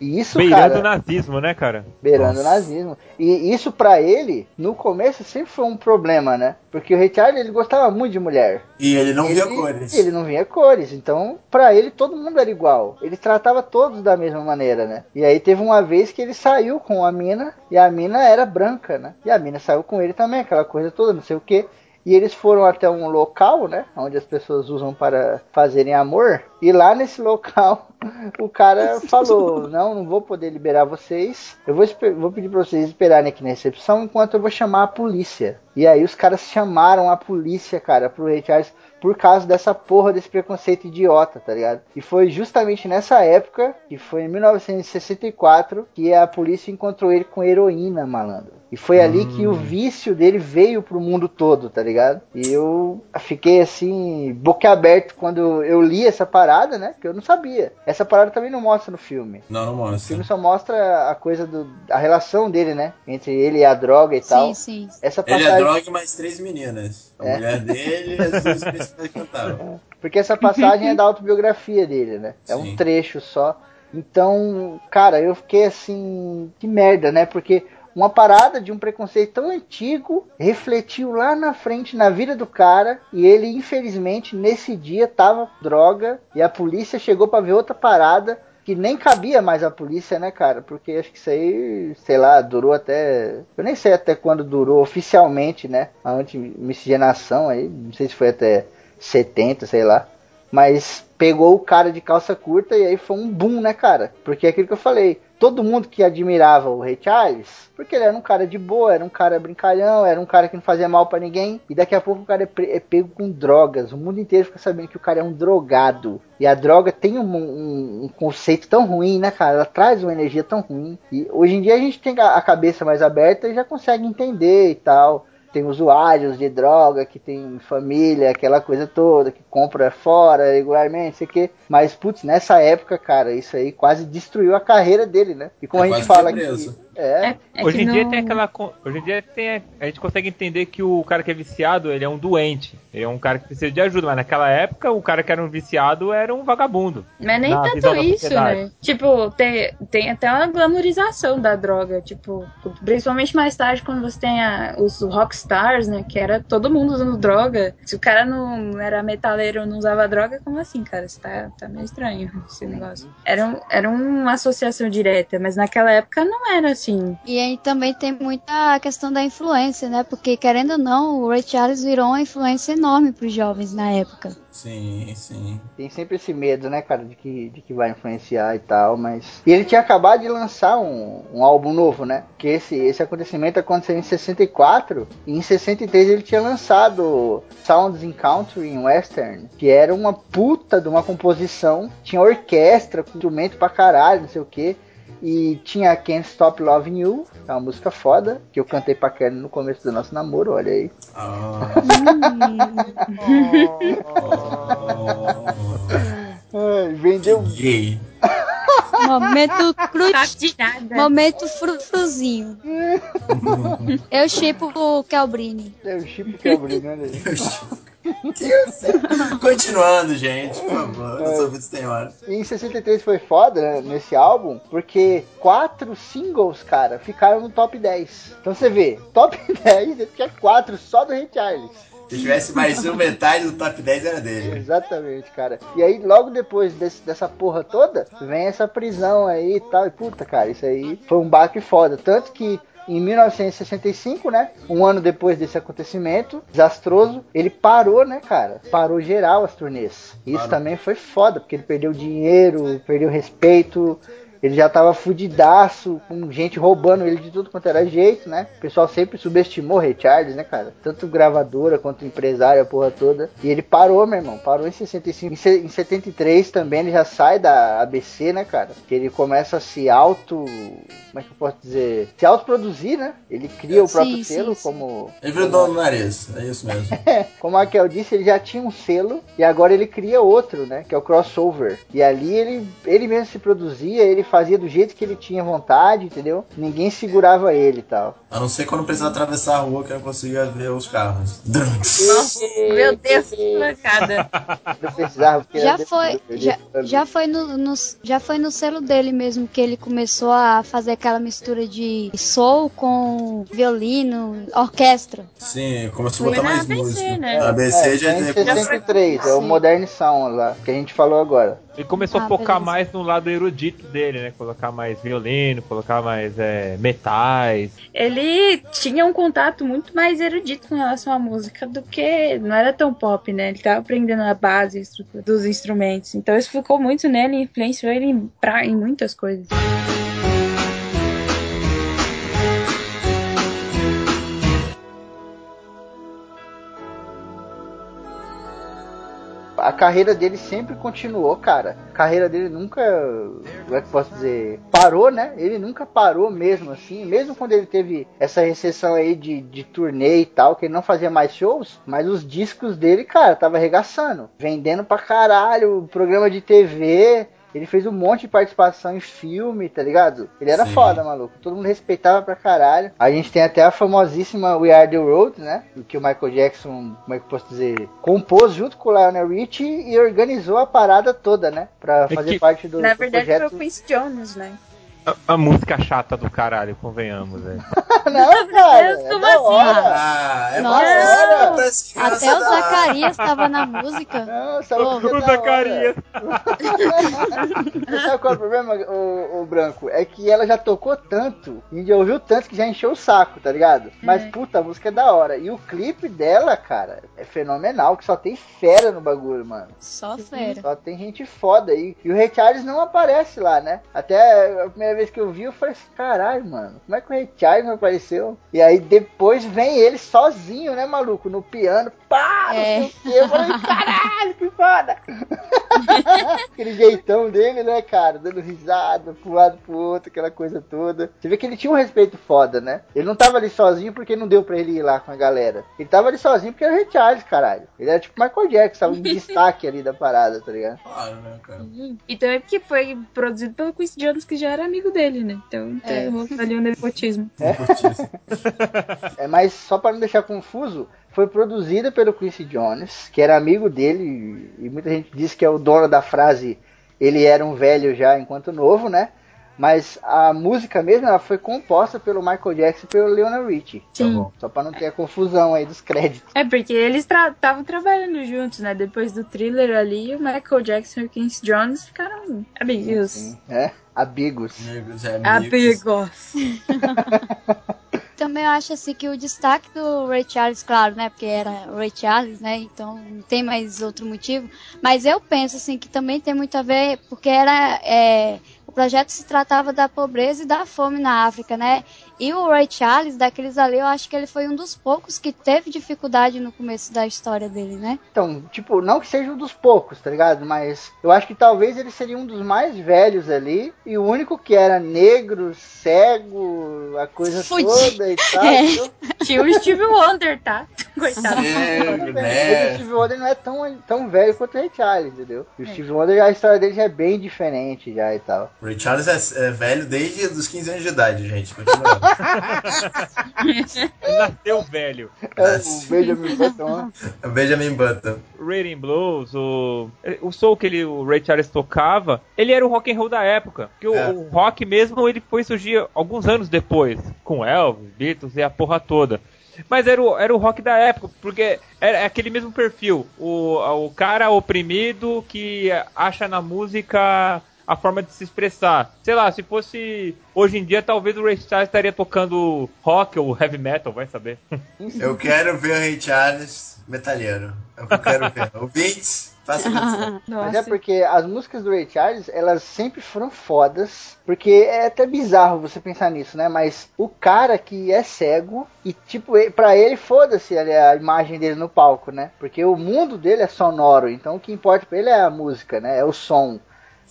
E isso, Beirando cara, o nazismo, né, cara? beirando o nazismo. E isso pra ele, no começo, sempre foi um problema, né? Porque o Richard, ele gostava muito de mulher. E ele não ele, via cores. Ele não via cores. Então, pra ele, todo mundo era igual. Ele tratava todos da mesma maneira, né? E aí teve uma vez que ele saiu com a mina, e a mina era branca, né? E a mina saiu com ele também, aquela coisa toda, não sei o que. E eles foram até um local, né? Onde as pessoas usam para fazerem amor. E lá nesse local, (laughs) o cara falou: Não, não vou poder liberar vocês. Eu vou, vou pedir para vocês esperarem aqui na recepção enquanto eu vou chamar a polícia. E aí os caras chamaram a polícia, cara, pro Ray Charles por causa dessa porra desse preconceito idiota, tá ligado? E foi justamente nessa época, que foi em 1964, que a polícia encontrou ele com heroína, malandro. E foi ali que o vício dele veio pro mundo todo, tá ligado? E eu fiquei assim, boquiaberto quando eu li essa parada, né? Que eu não sabia. Essa parada também não mostra no filme. Não, não O mostra. filme só mostra a coisa do. a relação dele, né? Entre ele e a droga e tal. Sim, sim. Essa Ele passagem. é droga e mais três meninas. A É. mulher dele e as duas pessoas que cantaram. (laughs) Porque essa passagem é da autobiografia dele, né? É um Sim. trecho só. Então, cara, eu fiquei assim, que merda, né? Porque uma parada de um preconceito tão antigo refletiu lá na frente na vida do cara e ele infelizmente nesse dia tava droga e a polícia chegou pra ver outra parada que nem cabia mais a polícia, né, cara? Porque acho que isso aí, sei lá, durou até. Eu nem sei até quando durou oficialmente, né? A antimiscigenação aí. Não sei se foi até 70, sei lá. Mas pegou o cara de calça curta e aí foi um boom, né, cara? Porque é aquilo que eu falei. Todo mundo que admirava o Ray Charles, porque ele era um cara de boa, era um cara brincalhão, era um cara que não fazia mal pra ninguém. E daqui a pouco o cara é, é pego com drogas. O mundo inteiro fica sabendo que o cara é um drogado. E a droga tem um, um- um conceito tão ruim, né, cara? Ela traz uma energia tão ruim. E hoje em dia a gente tem a cabeça mais aberta e já consegue entender e tal tem usuários de droga que tem família, aquela coisa toda, que compra fora regularmente, sei que. Mas, putz, nessa época, cara, isso aí quase destruiu a carreira dele, né? E como É a gente fala aqui. É, É Hoje que em dia tem aquela. Hoje em dia tem. a- A gente consegue entender que o cara que é viciado, ele é um doente. Ele é um cara que precisa de ajuda. Mas naquela época, o cara que era um viciado era um vagabundo. Mas nem tanto isso, né? Tipo, tem, tem até uma glamorização da droga. Tipo, principalmente mais tarde, quando você tem a- os rockstars, né? Que era todo mundo usando droga. Se o cara não era metaleiro ou não usava droga, como assim, cara? Isso tá, tá meio estranho esse negócio. Era, era uma associação direta, mas naquela época não era assim. E aí também tem muita questão da influência, né? Porque, querendo ou não, o Ray Charles virou uma influência enorme pros jovens na época. Sim, sim. tem sempre esse medo, né, cara, de que, de que vai influenciar e tal, mas. E ele tinha acabado de lançar um, um álbum novo, né? Que esse, esse acontecimento aconteceu em 64, e em 63 ele tinha lançado Sounds in Country in Western, que era uma puta de uma composição, tinha orquestra, com instrumento pra caralho, não sei o que. E tinha Can't Stop Loving You, é uma música foda, que eu cantei pra Kelly no começo do nosso namoro, olha aí. Ah, (laughs) Ai, vendeu gay. Momento cruz. Nada. Momento frufruzinho. (laughs) Eu chipo o Calbrini. Que é o Bruno, olha aí. Continuando, gente, por favor. Os ouvintes têm hora. E em 63 foi foda né, nesse álbum, porque quatro singles, cara, ficaram no top 10. Então você vê, top 10, ele tinha quatro só do Ray Charles. Se tivesse mais um, metade do top 10 era dele. Exatamente, cara. E aí, logo depois desse- dessa porra toda, vem essa prisão aí e tal. E puta, cara, isso aí foi um baque foda. Tanto que em 1965, né? Um ano depois desse acontecimento desastroso, ele parou, né, cara? Parou geral as turnês. Isso também foi foda, porque ele perdeu dinheiro, perdeu respeito. Ele já tava fudidaço, com gente roubando ele de tudo quanto era jeito, né? O pessoal sempre subestimou o Ray Charles, né, cara? Tanto gravadora quanto empresário, a porra toda. E ele parou, meu irmão. Parou em 65. Em se- Em 73 também ele já sai da ABC, né, cara? Que ele começa a se auto. Como é que eu posso dizer? Se autoproduzir, né? Ele cria o próprio Sim, sim, selo sim. como. Ele virou dono do nariz, é isso mesmo. (laughs) Como a Kel disse, ele já tinha um selo e agora ele cria outro, né? Que é o crossover. E ali ele, ele mesmo se produzia, ele fazia do jeito que ele tinha vontade, entendeu? Ninguém segurava ele e tal. A não ser quando precisava atravessar a rua que eu não conseguia ver os carros. Nossa, meu Deus, que. Não (laughs) precisava, Já foi, já, foi no, no- já foi no selo dele mesmo que ele começou a fazer aquela mistura de soul com violino, orquestra. Sim, começou a botar mais ABC, música. né? A ABC É, já já 63, é o. Modern Sound lá, que a gente falou agora. Ele começou Ah, a focar beleza. mais no lado erudito dele, né? Colocar mais violino, colocar mais é, metais. Ele tinha um contato muito mais erudito com relação à música do que. Não era tão pop, né? Ele tava aprendendo a base dos instrumentos. Então isso ficou muito nele e influenciou ele em, pra, em muitas coisas. A carreira dele sempre continuou, cara. A carreira dele nunca, como é que posso dizer, parou, né? Ele nunca parou mesmo assim. Mesmo quando ele teve essa recessão aí de, de turnê e tal, que ele não fazia mais shows, mas os discos dele, cara, tava arregaçando. Vendendo pra caralho, programa de TV. Ele fez um monte de participação em filme, tá ligado? Ele era Sim. foda, maluco. Todo mundo respeitava pra caralho. A gente tem até a famosíssima We Are The Road, né? Que o Michael Jackson, como é que eu posso dizer? Compôs junto com o Lionel Richie e organizou a parada toda, né? Pra É fazer que- parte do, Na do verdade foi projeto. o Quincy Jones, né? A, a música chata do caralho, convenhamos, velho. (laughs) Não, cara. É como assim? hora. Ah, é Nossa, crianças até o Zacarias estava na música. (laughs) Não, sabe o é O Zacarias. hora? Sabe qual é o problema, o, Branco? É que ela já tocou tanto, e já ouviu tanto que já encheu o saco, tá ligado? Mas, puta, a música é da hora. E o clipe dela, cara, é fenomenal, que só tem fera no bagulho, mano. Só fera. Só tem gente foda aí. E o Ray Charles não aparece lá, né? Até a primeira vez que eu vi, eu falei assim, caralho, mano, como é que o Ray Charles não apareceu? E aí depois vem ele sozinho, né, maluco? No piano, pá, não É. sei o quê. Eu falei, caralho, que foda! (laughs) Aquele jeitão dele, né, cara? Dando risada, pro lado pro outro, aquela coisa toda. Você vê que ele tinha um respeito foda, né? Ele não tava ali sozinho porque não deu pra ele ir lá com a galera. Ele tava ali sozinho porque era o Ray Charles, caralho. Ele era tipo Michael Jackson, tava em (laughs) destaque ali da parada, tá ligado? Claro, né, cara? E também porque foi produzido pelo Quincy Jones, que já era amigo dele, né? Então É. tem ali um nepotismo. Isso. (laughs) É, mas só para não deixar confuso, foi produzida pelo Quincy Jones, que era amigo dele, e muita gente diz que é o dono da frase ele era um velho já enquanto novo, né? Mas a música mesmo ela foi composta pelo Michael Jackson e pelo Lionel Richie. Sim. bom. Só para não ter a confusão aí dos créditos. É porque eles estavam trabalhando juntos, né? Depois do thriller ali, o Michael Jackson e o Quincy Jones ficaram amigos. Sim, é? Amigos. Amigos, é amigos. Amigos. (laughs) Também eu acho assim que o destaque do Ray Charles, claro, né? Porque era Ray Charles, né? Então não tem mais outro motivo. Mas eu penso assim que também tem muito a ver, porque era. é, projeto se tratava da pobreza e da fome na África, né? E o Ray Charles, daqueles ali, eu acho que ele foi um dos poucos que teve dificuldade no começo da história dele, né? Então, tipo, não que seja um dos poucos, tá ligado? Mas eu acho que talvez ele seria um dos mais velhos ali. E o único que era negro, cego, a coisa Fudido. toda e tal. É. (laughs) Tinha o Steve Wonder, tá? (laughs) Coitado. É, Mas o né? Steve Wonder não é tão, tão velho quanto o Ray Charles, entendeu? E o Steve Wonder, a história dele já é bem diferente já e tal. O Ray Charles é, é velho desde os 15 anos de idade, gente. Continuando. Ele nasceu velho. É, o Benjamin Button. É Benjamin Button. Rhythm Blues, o, o soul que ele, o Ray Charles tocava, ele era o rock and roll da época. Porque o- É. o, rock mesmo, ele foi surgir alguns anos depois, com Elvis, Beatles e a porra toda. Mas era o, era o rock da época, porque era aquele mesmo perfil. O, o cara oprimido que acha na música a forma de se expressar. Sei lá, se fosse hoje em dia, talvez o Ray Charles estaria tocando rock ou heavy metal, vai saber. (laughs) Eu quero ver o Ray Charles metalheiro. É o que eu quero ver. (laughs) Ouvintes, faça. (laughs) Mas é porque as músicas do Ray Charles, elas sempre foram fodas. Porque é até bizarro você pensar nisso, né? Mas o cara que é cego e, tipo, pra ele, foda-se a imagem dele no palco, né? Porque o mundo dele é sonoro. Então o que importa pra ele é a música, né? É o som.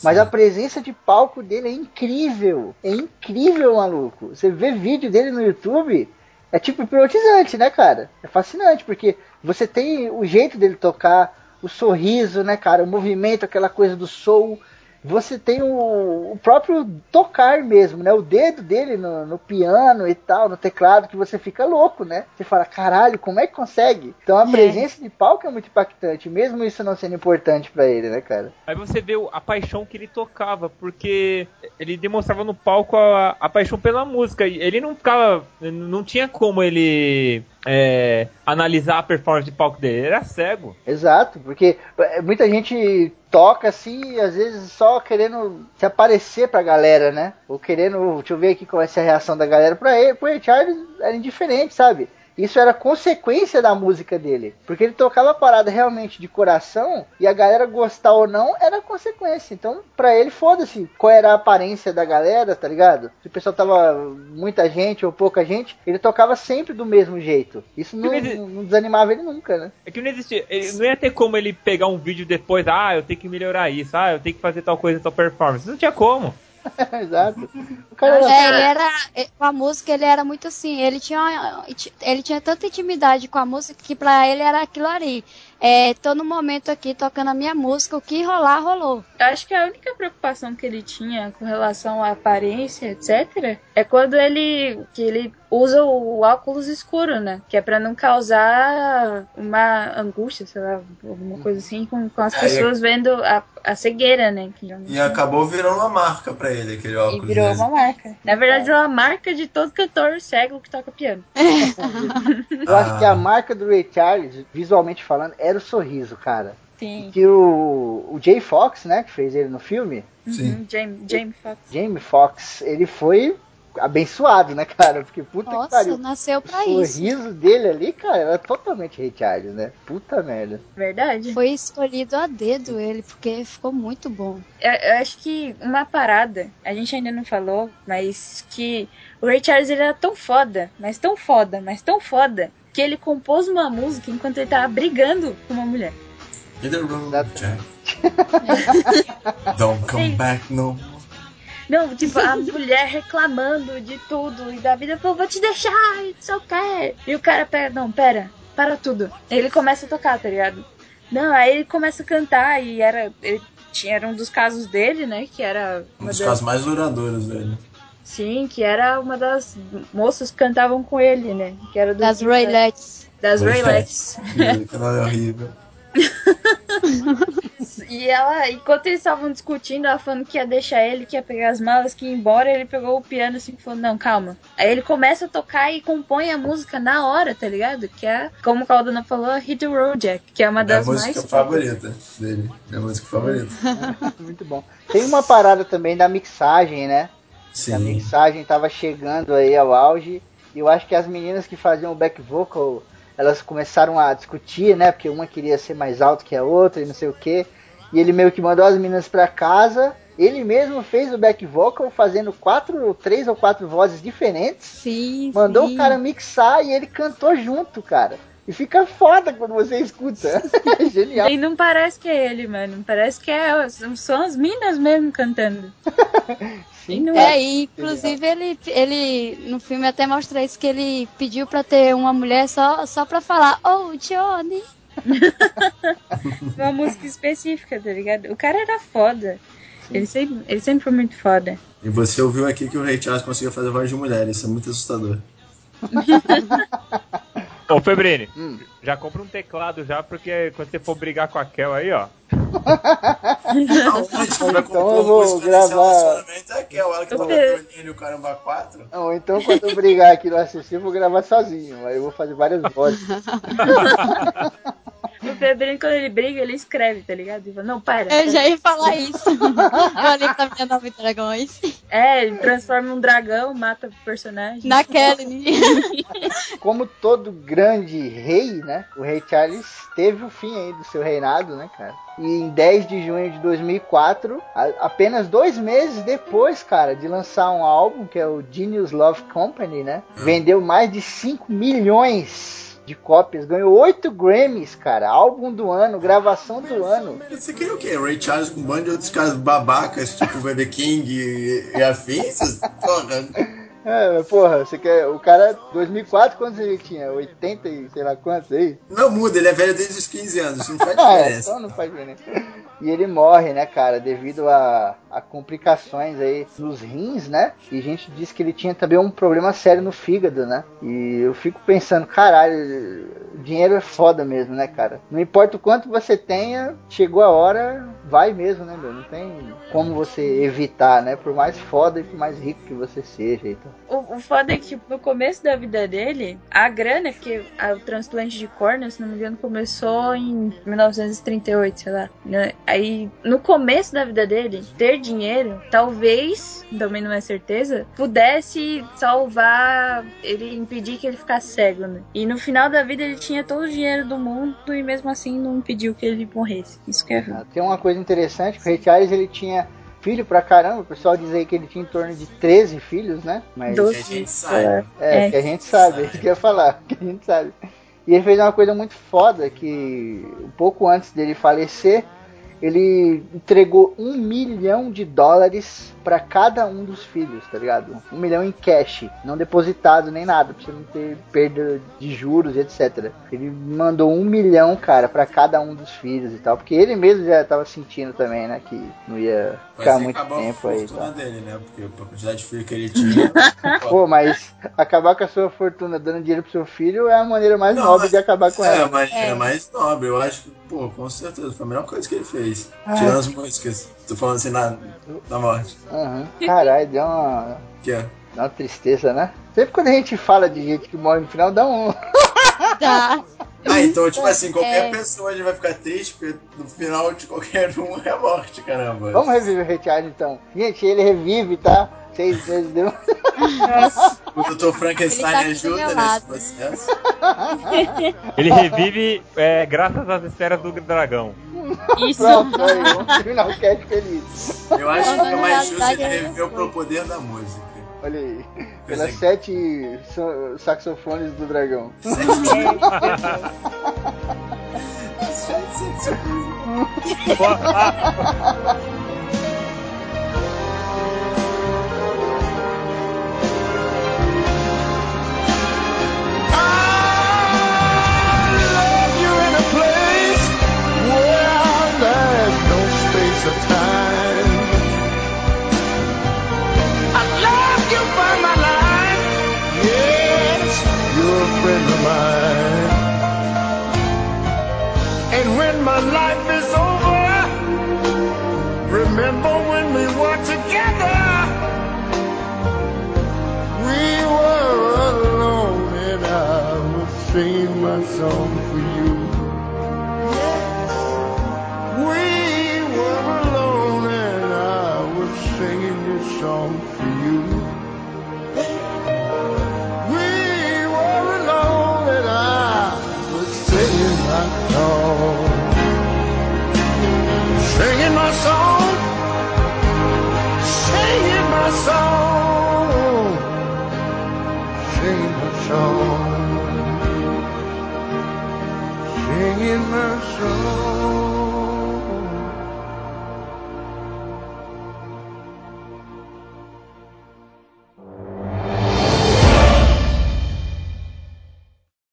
Mas a presença de palco dele é incrível. É incrível, maluco. Você vê vídeo dele no YouTube, é tipo hipnotizante, né, cara? É fascinante, porque você tem o jeito dele tocar, o sorriso, né, cara? O movimento, aquela coisa do soul. Você tem o, o próprio tocar mesmo, né? O dedo dele no, no piano e tal, no teclado, que você fica louco, né? Você fala, caralho, como é que consegue? Então a É. presença de palco é muito impactante, mesmo isso não sendo importante pra ele, né, cara? Aí você vê a paixão que ele tocava, porque ele demonstrava no palco a, a paixão pela música. E ele não ficava. Não tinha como ele é, analisar a performance de palco dele, ele era cego. Exato, porque é, muita gente toca assim, às vezes só querendo se aparecer pra galera, né? Ou querendo, deixa eu ver aqui qual vai ser a reação da galera. Pra ele, pro Ray Charles era indiferente, sabe? Isso era consequência da música dele. Porque ele tocava a parada realmente de coração e a galera gostar ou não era consequência. Então, pra ele, foda-se qual era a aparência da galera, tá ligado? Se o pessoal tava muita gente ou pouca gente, ele tocava sempre do mesmo jeito. Isso não, Mas- não desanimava ele nunca, né? É que não existia. não ia ter como ele pegar um vídeo depois, ah, eu tenho que melhorar isso, ah, eu tenho que fazer tal coisa, tal performance. Não tinha como. (laughs) Exato. O cara era É, ele era. é, Com a música ele era muito assim. Ele tinha, uma- ele tinha tanta intimidade com a música que pra ele era aquilo ali. É, tô no momento aqui tocando a minha música, o que rolar, rolou. Eu acho que a única preocupação que ele tinha com relação à aparência, etc, é quando ele que ele usa o óculos escuro, né? Que é pra não causar uma angústia, sei lá, alguma coisa assim, com, com as É, pessoas vendo a, a cegueira, né? Que E acabou virando uma marca pra ele, aquele e óculos. virou dele. uma marca. Na verdade, é uma marca de todo cantor cego que toca piano. (laughs) Eu acho Ah. que a marca do Ray Charles, visualmente falando, era o sorriso, cara. Sim. Que o, o Jay Fox, né, que fez ele no filme, Sim. Uhum, Jamie, Jamie Foxx. Jamie Fox, ele foi abençoado, né, cara? Porque puta que Nossa, pariu. nasceu O pra isso. sorriso dele ali, cara, era totalmente Ray Charles, né? Puta merda. Verdade. Foi escolhido a dedo ele, porque ficou muito bom. Eu, eu acho que uma parada, a gente ainda não falou, mas que o Ray Charles ele era tão foda, mas tão foda, mas tão foda, que ele compôs uma música enquanto ele tava brigando com uma mulher. In the room, That- Jack. (laughs) Don't come Sim. back no more. Não, tipo, a mulher reclamando de tudo e da vida, falou, vou te deixar, só quer. E o cara pega, não, pera, para tudo. Ele começa a tocar, tá ligado? Não, aí ele começa a cantar e era. Ele tinha, era um dos casos dele, né? Que era Um dos das- casos mais duradouros dele. Sim, que era uma das moças que cantavam com ele, né? Que era do Das Raylettes. Das Raylettes. Que nome horrível. (laughs) E ela, enquanto eles estavam discutindo, ela falando que ia deixar ele, que ia pegar as malas, que ia embora, ele pegou o piano assim e falou, não, calma. Aí ele começa a tocar e compõe a música na hora, tá ligado? Que é, como o Caldana falou, Hit the Road Jack, que é uma É a das música mais favorita dele. Minha música favorita. (laughs) Muito bom. Tem uma parada também da mixagem, né? Que A Sim. mixagem tava chegando aí ao auge. E eu acho que as meninas que faziam o back vocal, elas começaram a discutir, né? Porque uma queria ser mais alto que a outra e não sei o que. E ele meio que mandou as meninas pra casa. Ele mesmo fez o back vocal fazendo quatro, três ou quatro vozes diferentes. Sim, Mandou sim. o cara mixar e ele cantou junto, cara. E fica foda quando você escuta. (laughs) É genial. E não parece que é ele, mano. Parece que é, são as minas mesmo cantando. (laughs) Sim, não cara. É, e inclusive ele, ele no filme até mostra isso que ele pediu pra ter uma mulher só, só pra falar, oh Johnny. (laughs) Uma música específica, tá ligado? O cara era foda. Ele sempre, ele sempre foi muito foda. E você ouviu aqui que o Ray Charles conseguia fazer voz de mulher. Isso é muito assustador. Ô, Febrini, Hum. já compra um teclado já, porque quando você for brigar com a Kel aí, ó. Então eu vou música gravar- é o ela que Eu e o Caramba 4? Não, então quando eu brigar aqui no assistir, eu vou gravar sozinho. Aí eu vou fazer várias vozes. (laughs) O Pedrinho, quando ele briga, ele escreve, tá ligado? Fala, não, para. Eu já ia falar (laughs) isso. Eu ali pra minha nove dragões. É, ele transforma um dragão, mata o personagem. Na Kelly. (laughs) Como todo grande rei, né? O rei Charles teve o fim aí do seu reinado, né, cara? E em 10 de junho de 2004, a- apenas dois meses depois, cara, de lançar um álbum que é o Genius Love Company, né? Vendeu mais de 5 milhões de cópias, ganhou 8 Grammys, cara, álbum do ano, gravação do ano. Você queria o quê? Ray Charles com um bando de outros caras babacas, tipo BB King e, e afins? Porra. É, porra, você quer. O cara, 2004, quantos ele tinha? 80 e sei lá quantos aí? Não muda, ele é velho desde os 15 anos, não faz (laughs) é, diferença. então não faz diferença. E ele morre, né, cara, devido a, a complicações aí nos rins, né? E gente disse que ele tinha também um problema sério no fígado, né? E eu fico pensando, caralho, dinheiro é foda mesmo, né, cara? Não importa o quanto você tenha, chegou a hora, vai mesmo, né, meu? Não tem como você evitar, né? Por mais foda e por mais rico que você seja. Então. O, o foda é que, no começo da vida dele, a grana, porque a- o transplante de córnea, se não me engano, começou em 1938, sei lá. né? Aí, no começo da vida dele, ter dinheiro, talvez, também não é certeza, pudesse salvar ele, impedir que ele ficasse cego, né? E no final da vida ele tinha todo o dinheiro do mundo e mesmo assim não impediu que ele morresse. Isso que é Ah, Tem uma coisa interessante, que o Ray Charles ele tinha filho pra caramba, o pessoal diz aí que ele tinha em torno de 13 filhos, né? Mas Que a gente sabe. É, É. que a gente sabe, é isso que eu ia falar, que a gente sabe. E ele fez uma coisa muito foda, que um pouco antes dele falecer, ele entregou um milhão de dólares pra cada um dos filhos, tá ligado? Um milhão em cash, não depositado nem nada, pra você não ter perda de juros e etc. Ele mandou um milhão, cara, pra cada um dos filhos e tal, porque ele mesmo já tava sentindo também, né, que não ia ficar muito tempo a aí. fortuna tal. dele, né? Porque a quantidade de filho que ele tinha. (laughs) Pô, mas acabar com a sua fortuna dando dinheiro pro seu filho é a maneira mais Não, nobre mas- de acabar com é, ela. mas é. É. mais nobre, eu acho que, pô, com certeza, foi a melhor coisa que ele fez. Ah. Tirando as músicas. Tô falando assim na, na morte. Aham. Caralho, deu uma, Que é. dá uma tristeza, né? Sempre quando a gente fala de gente que morre no final, dá um. (laughs) Tá. Ah, então, tipo assim, qualquer É. pessoa vai ficar triste, porque no final de qualquer um é morte, caramba. Vamos reviver o Richard então. Gente, ele revive, tá? Seis vezes deu. O Dr. Frankenstein tá ajuda nesse processo. (laughs) (laughs) Ele revive é, graças às esferas do dragão. Isso. Pronto, aí, vamos terminar o cast feliz. Eu acho que é mais justo é isso. pelo poder da música. Olha aí. Pelas sete saxofones do dragão. you I love you by my life. Yes, you're a friend of mine. And when my life is over, remember when we were together. We were alone and I was singing my song for you. We singing this song for you. We were alone and I was singing my song. Singing my song. Singing my song singing my song, singing my song.